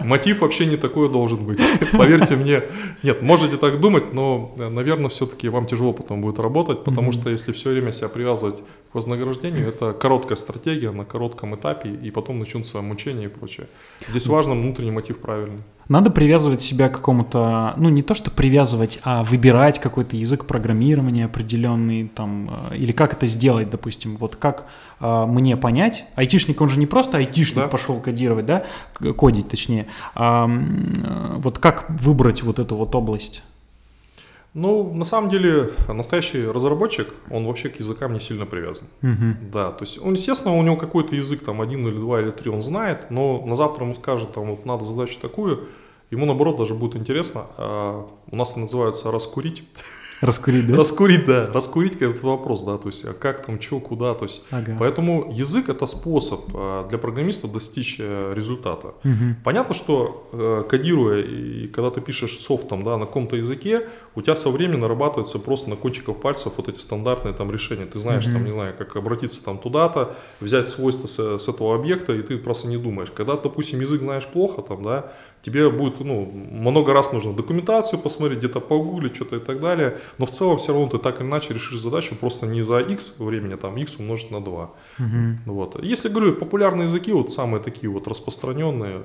Мотив вообще не такой должен быть. Поверьте мне. Нет, можете так думать, но, наверное, все-таки вам тяжело потом будет работать, потому mm-hmm. что если все время себя привязывать к вознаграждению, это короткая стратегия на коротком этапе, и потом начнутся мучения и прочее. Здесь важно внутренний мотив правильный. Надо привязывать себя к какому-то, ну не то что привязывать, а выбирать какой-то язык программирования определенный там, э, или как это сделать, допустим, вот как э, мне понять, айтишник, он же не просто айтишник да. пошел кодировать, да, кодить точнее, а э, вот как выбрать вот эту вот область? Ну, на самом деле, настоящий разработчик, он вообще к языкам не сильно привязан. Угу. Да, то есть, он, естественно, у него какой-то язык, там, один или два или три он знает, но на завтра ему скажет, там, вот надо задачу такую, ему, наоборот, даже будет интересно. А у нас называется раскурить. Раскурить, да? Раскурить, да. Раскурить как это вопрос, да, то есть а как там, что, куда, то есть. Ага. Поэтому язык это способ а, для программиста достичь э, результата. Угу. Понятно, что э, кодируя и когда ты пишешь софтом, да, на каком-то языке, у тебя со временем нарабатывается просто на кончиках пальцев вот эти стандартные там решения. Ты знаешь, угу. там, не знаю, как обратиться там туда-то, взять свойства с, с этого объекта, и ты просто не думаешь. Когда, допустим, язык знаешь плохо, там, да, тебе будет ну, много раз нужно документацию посмотреть, где-то погуглить, что-то и так далее, но в целом все равно ты так или иначе решишь задачу просто не за x времени, а там x умножить на 2. Угу. Вот. Если говорю, популярные языки, вот самые такие вот распространенные,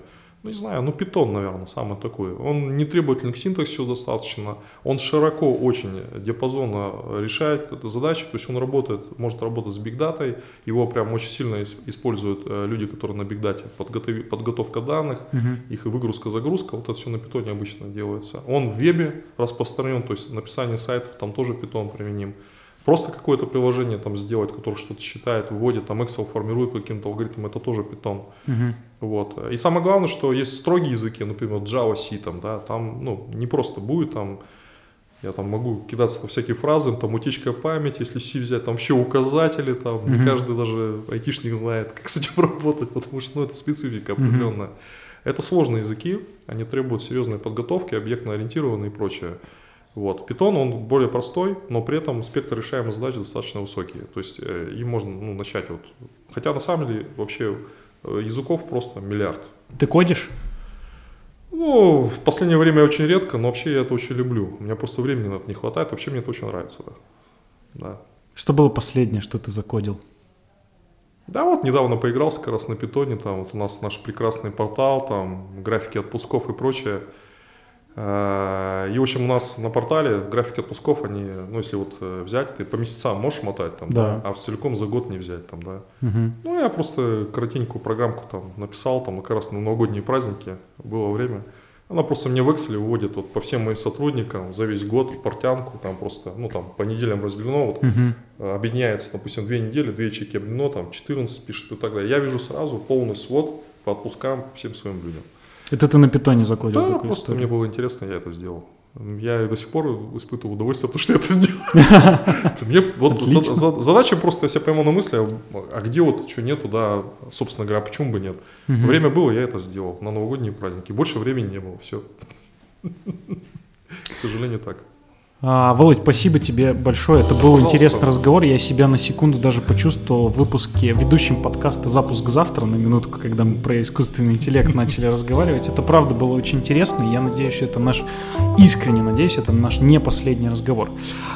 ну, не знаю, ну, питон, наверное, самый такой. Он не требователен к синтаксису достаточно, он широко очень диапазонно решает задачи, то есть он работает, может работать с бигдатой, его прям очень сильно используют э, люди, которые на бигдате, подготов... подготовка данных, uh-huh. их выгрузка-загрузка, вот это все на питоне обычно делается. Он в вебе распространен, то есть написание сайтов там тоже питон применим. Просто какое-то приложение там сделать, которое что-то считает, вводит, там Excel формирует каким-то алгоритмом, это тоже Python. Uh-huh. Вот. И самое главное, что есть строгие языки, например, Java, C, там, да, там, ну, не просто будет, там, я там могу кидаться на всякие фразы, там утечка памяти, если C взять, там еще указатели, там, uh-huh. не каждый даже айтишник знает, как с этим *laughs* работать, потому что, ну, это специфика определенная. Uh-huh. Это сложные языки, они требуют серьезной подготовки, объектно ориентированные и прочее. Вот. Python, он более простой, но при этом спектр решаемых задач достаточно высокий. То есть э, им можно ну, начать вот. Хотя на самом деле вообще языков просто миллиард. Ты кодишь? Ну, в последнее время очень редко, но вообще я это очень люблю. У меня просто времени на это не хватает, вообще мне это очень нравится. Да. да. Что было последнее, что ты закодил? Да, вот недавно поигрался как раз на питоне, там вот у нас наш прекрасный портал, там графики отпусков и прочее. Э, и, в общем, у нас на портале графики отпусков, они, ну, если вот э, взять, ты по месяцам можешь мотать, там, да. да а целиком за год не взять, там, да. Угу. Ну, я просто коротенькую программку там написал, там, как раз на новогодние праздники было время. Она просто мне в Excel выводит вот по всем моим сотрудникам за весь год портянку, там просто, ну, там, по неделям разделено, вот, угу. объединяется, допустим, две недели, две ячейки объединено, там, 14 пишет и так далее. Я вижу сразу полный свод по отпускам всем своим людям. Это ты на питоне закодил? Да, просто историю. мне было интересно, я это сделал. Я до сих пор испытываю удовольствие, потому что я это сделал. *laughs* Мне вот задача просто, я пойму на мысли, а где вот что нету, да, собственно говоря, почему бы нет. Время было, я это сделал на новогодние праздники. Больше времени не было, все. *laughs* К сожалению, так. А, Володь, спасибо тебе большое. Это был Пожалуйста. интересный разговор. Я себя на секунду даже почувствовал в выпуске ведущим подкаста «Запуск завтра» на минутку, когда мы про искусственный интеллект начали разговаривать. Это правда было очень интересно. Я надеюсь, это наш, искренне надеюсь, это наш не последний разговор.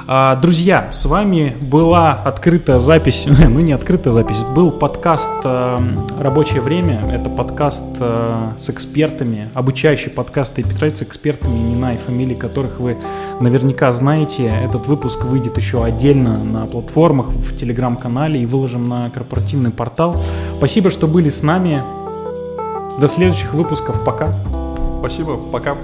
А, друзья, с вами была открытая запись, *laughs* ну не открытая запись, был подкаст э, «Рабочее время». Это подкаст э, с экспертами, обучающий подкаст и с экспертами, имена и фамилии которых вы знаете, этот выпуск выйдет еще отдельно на платформах, в телеграм-канале и выложим на корпоративный портал. Спасибо, что были с нами. До следующих выпусков. Пока. Спасибо. Пока.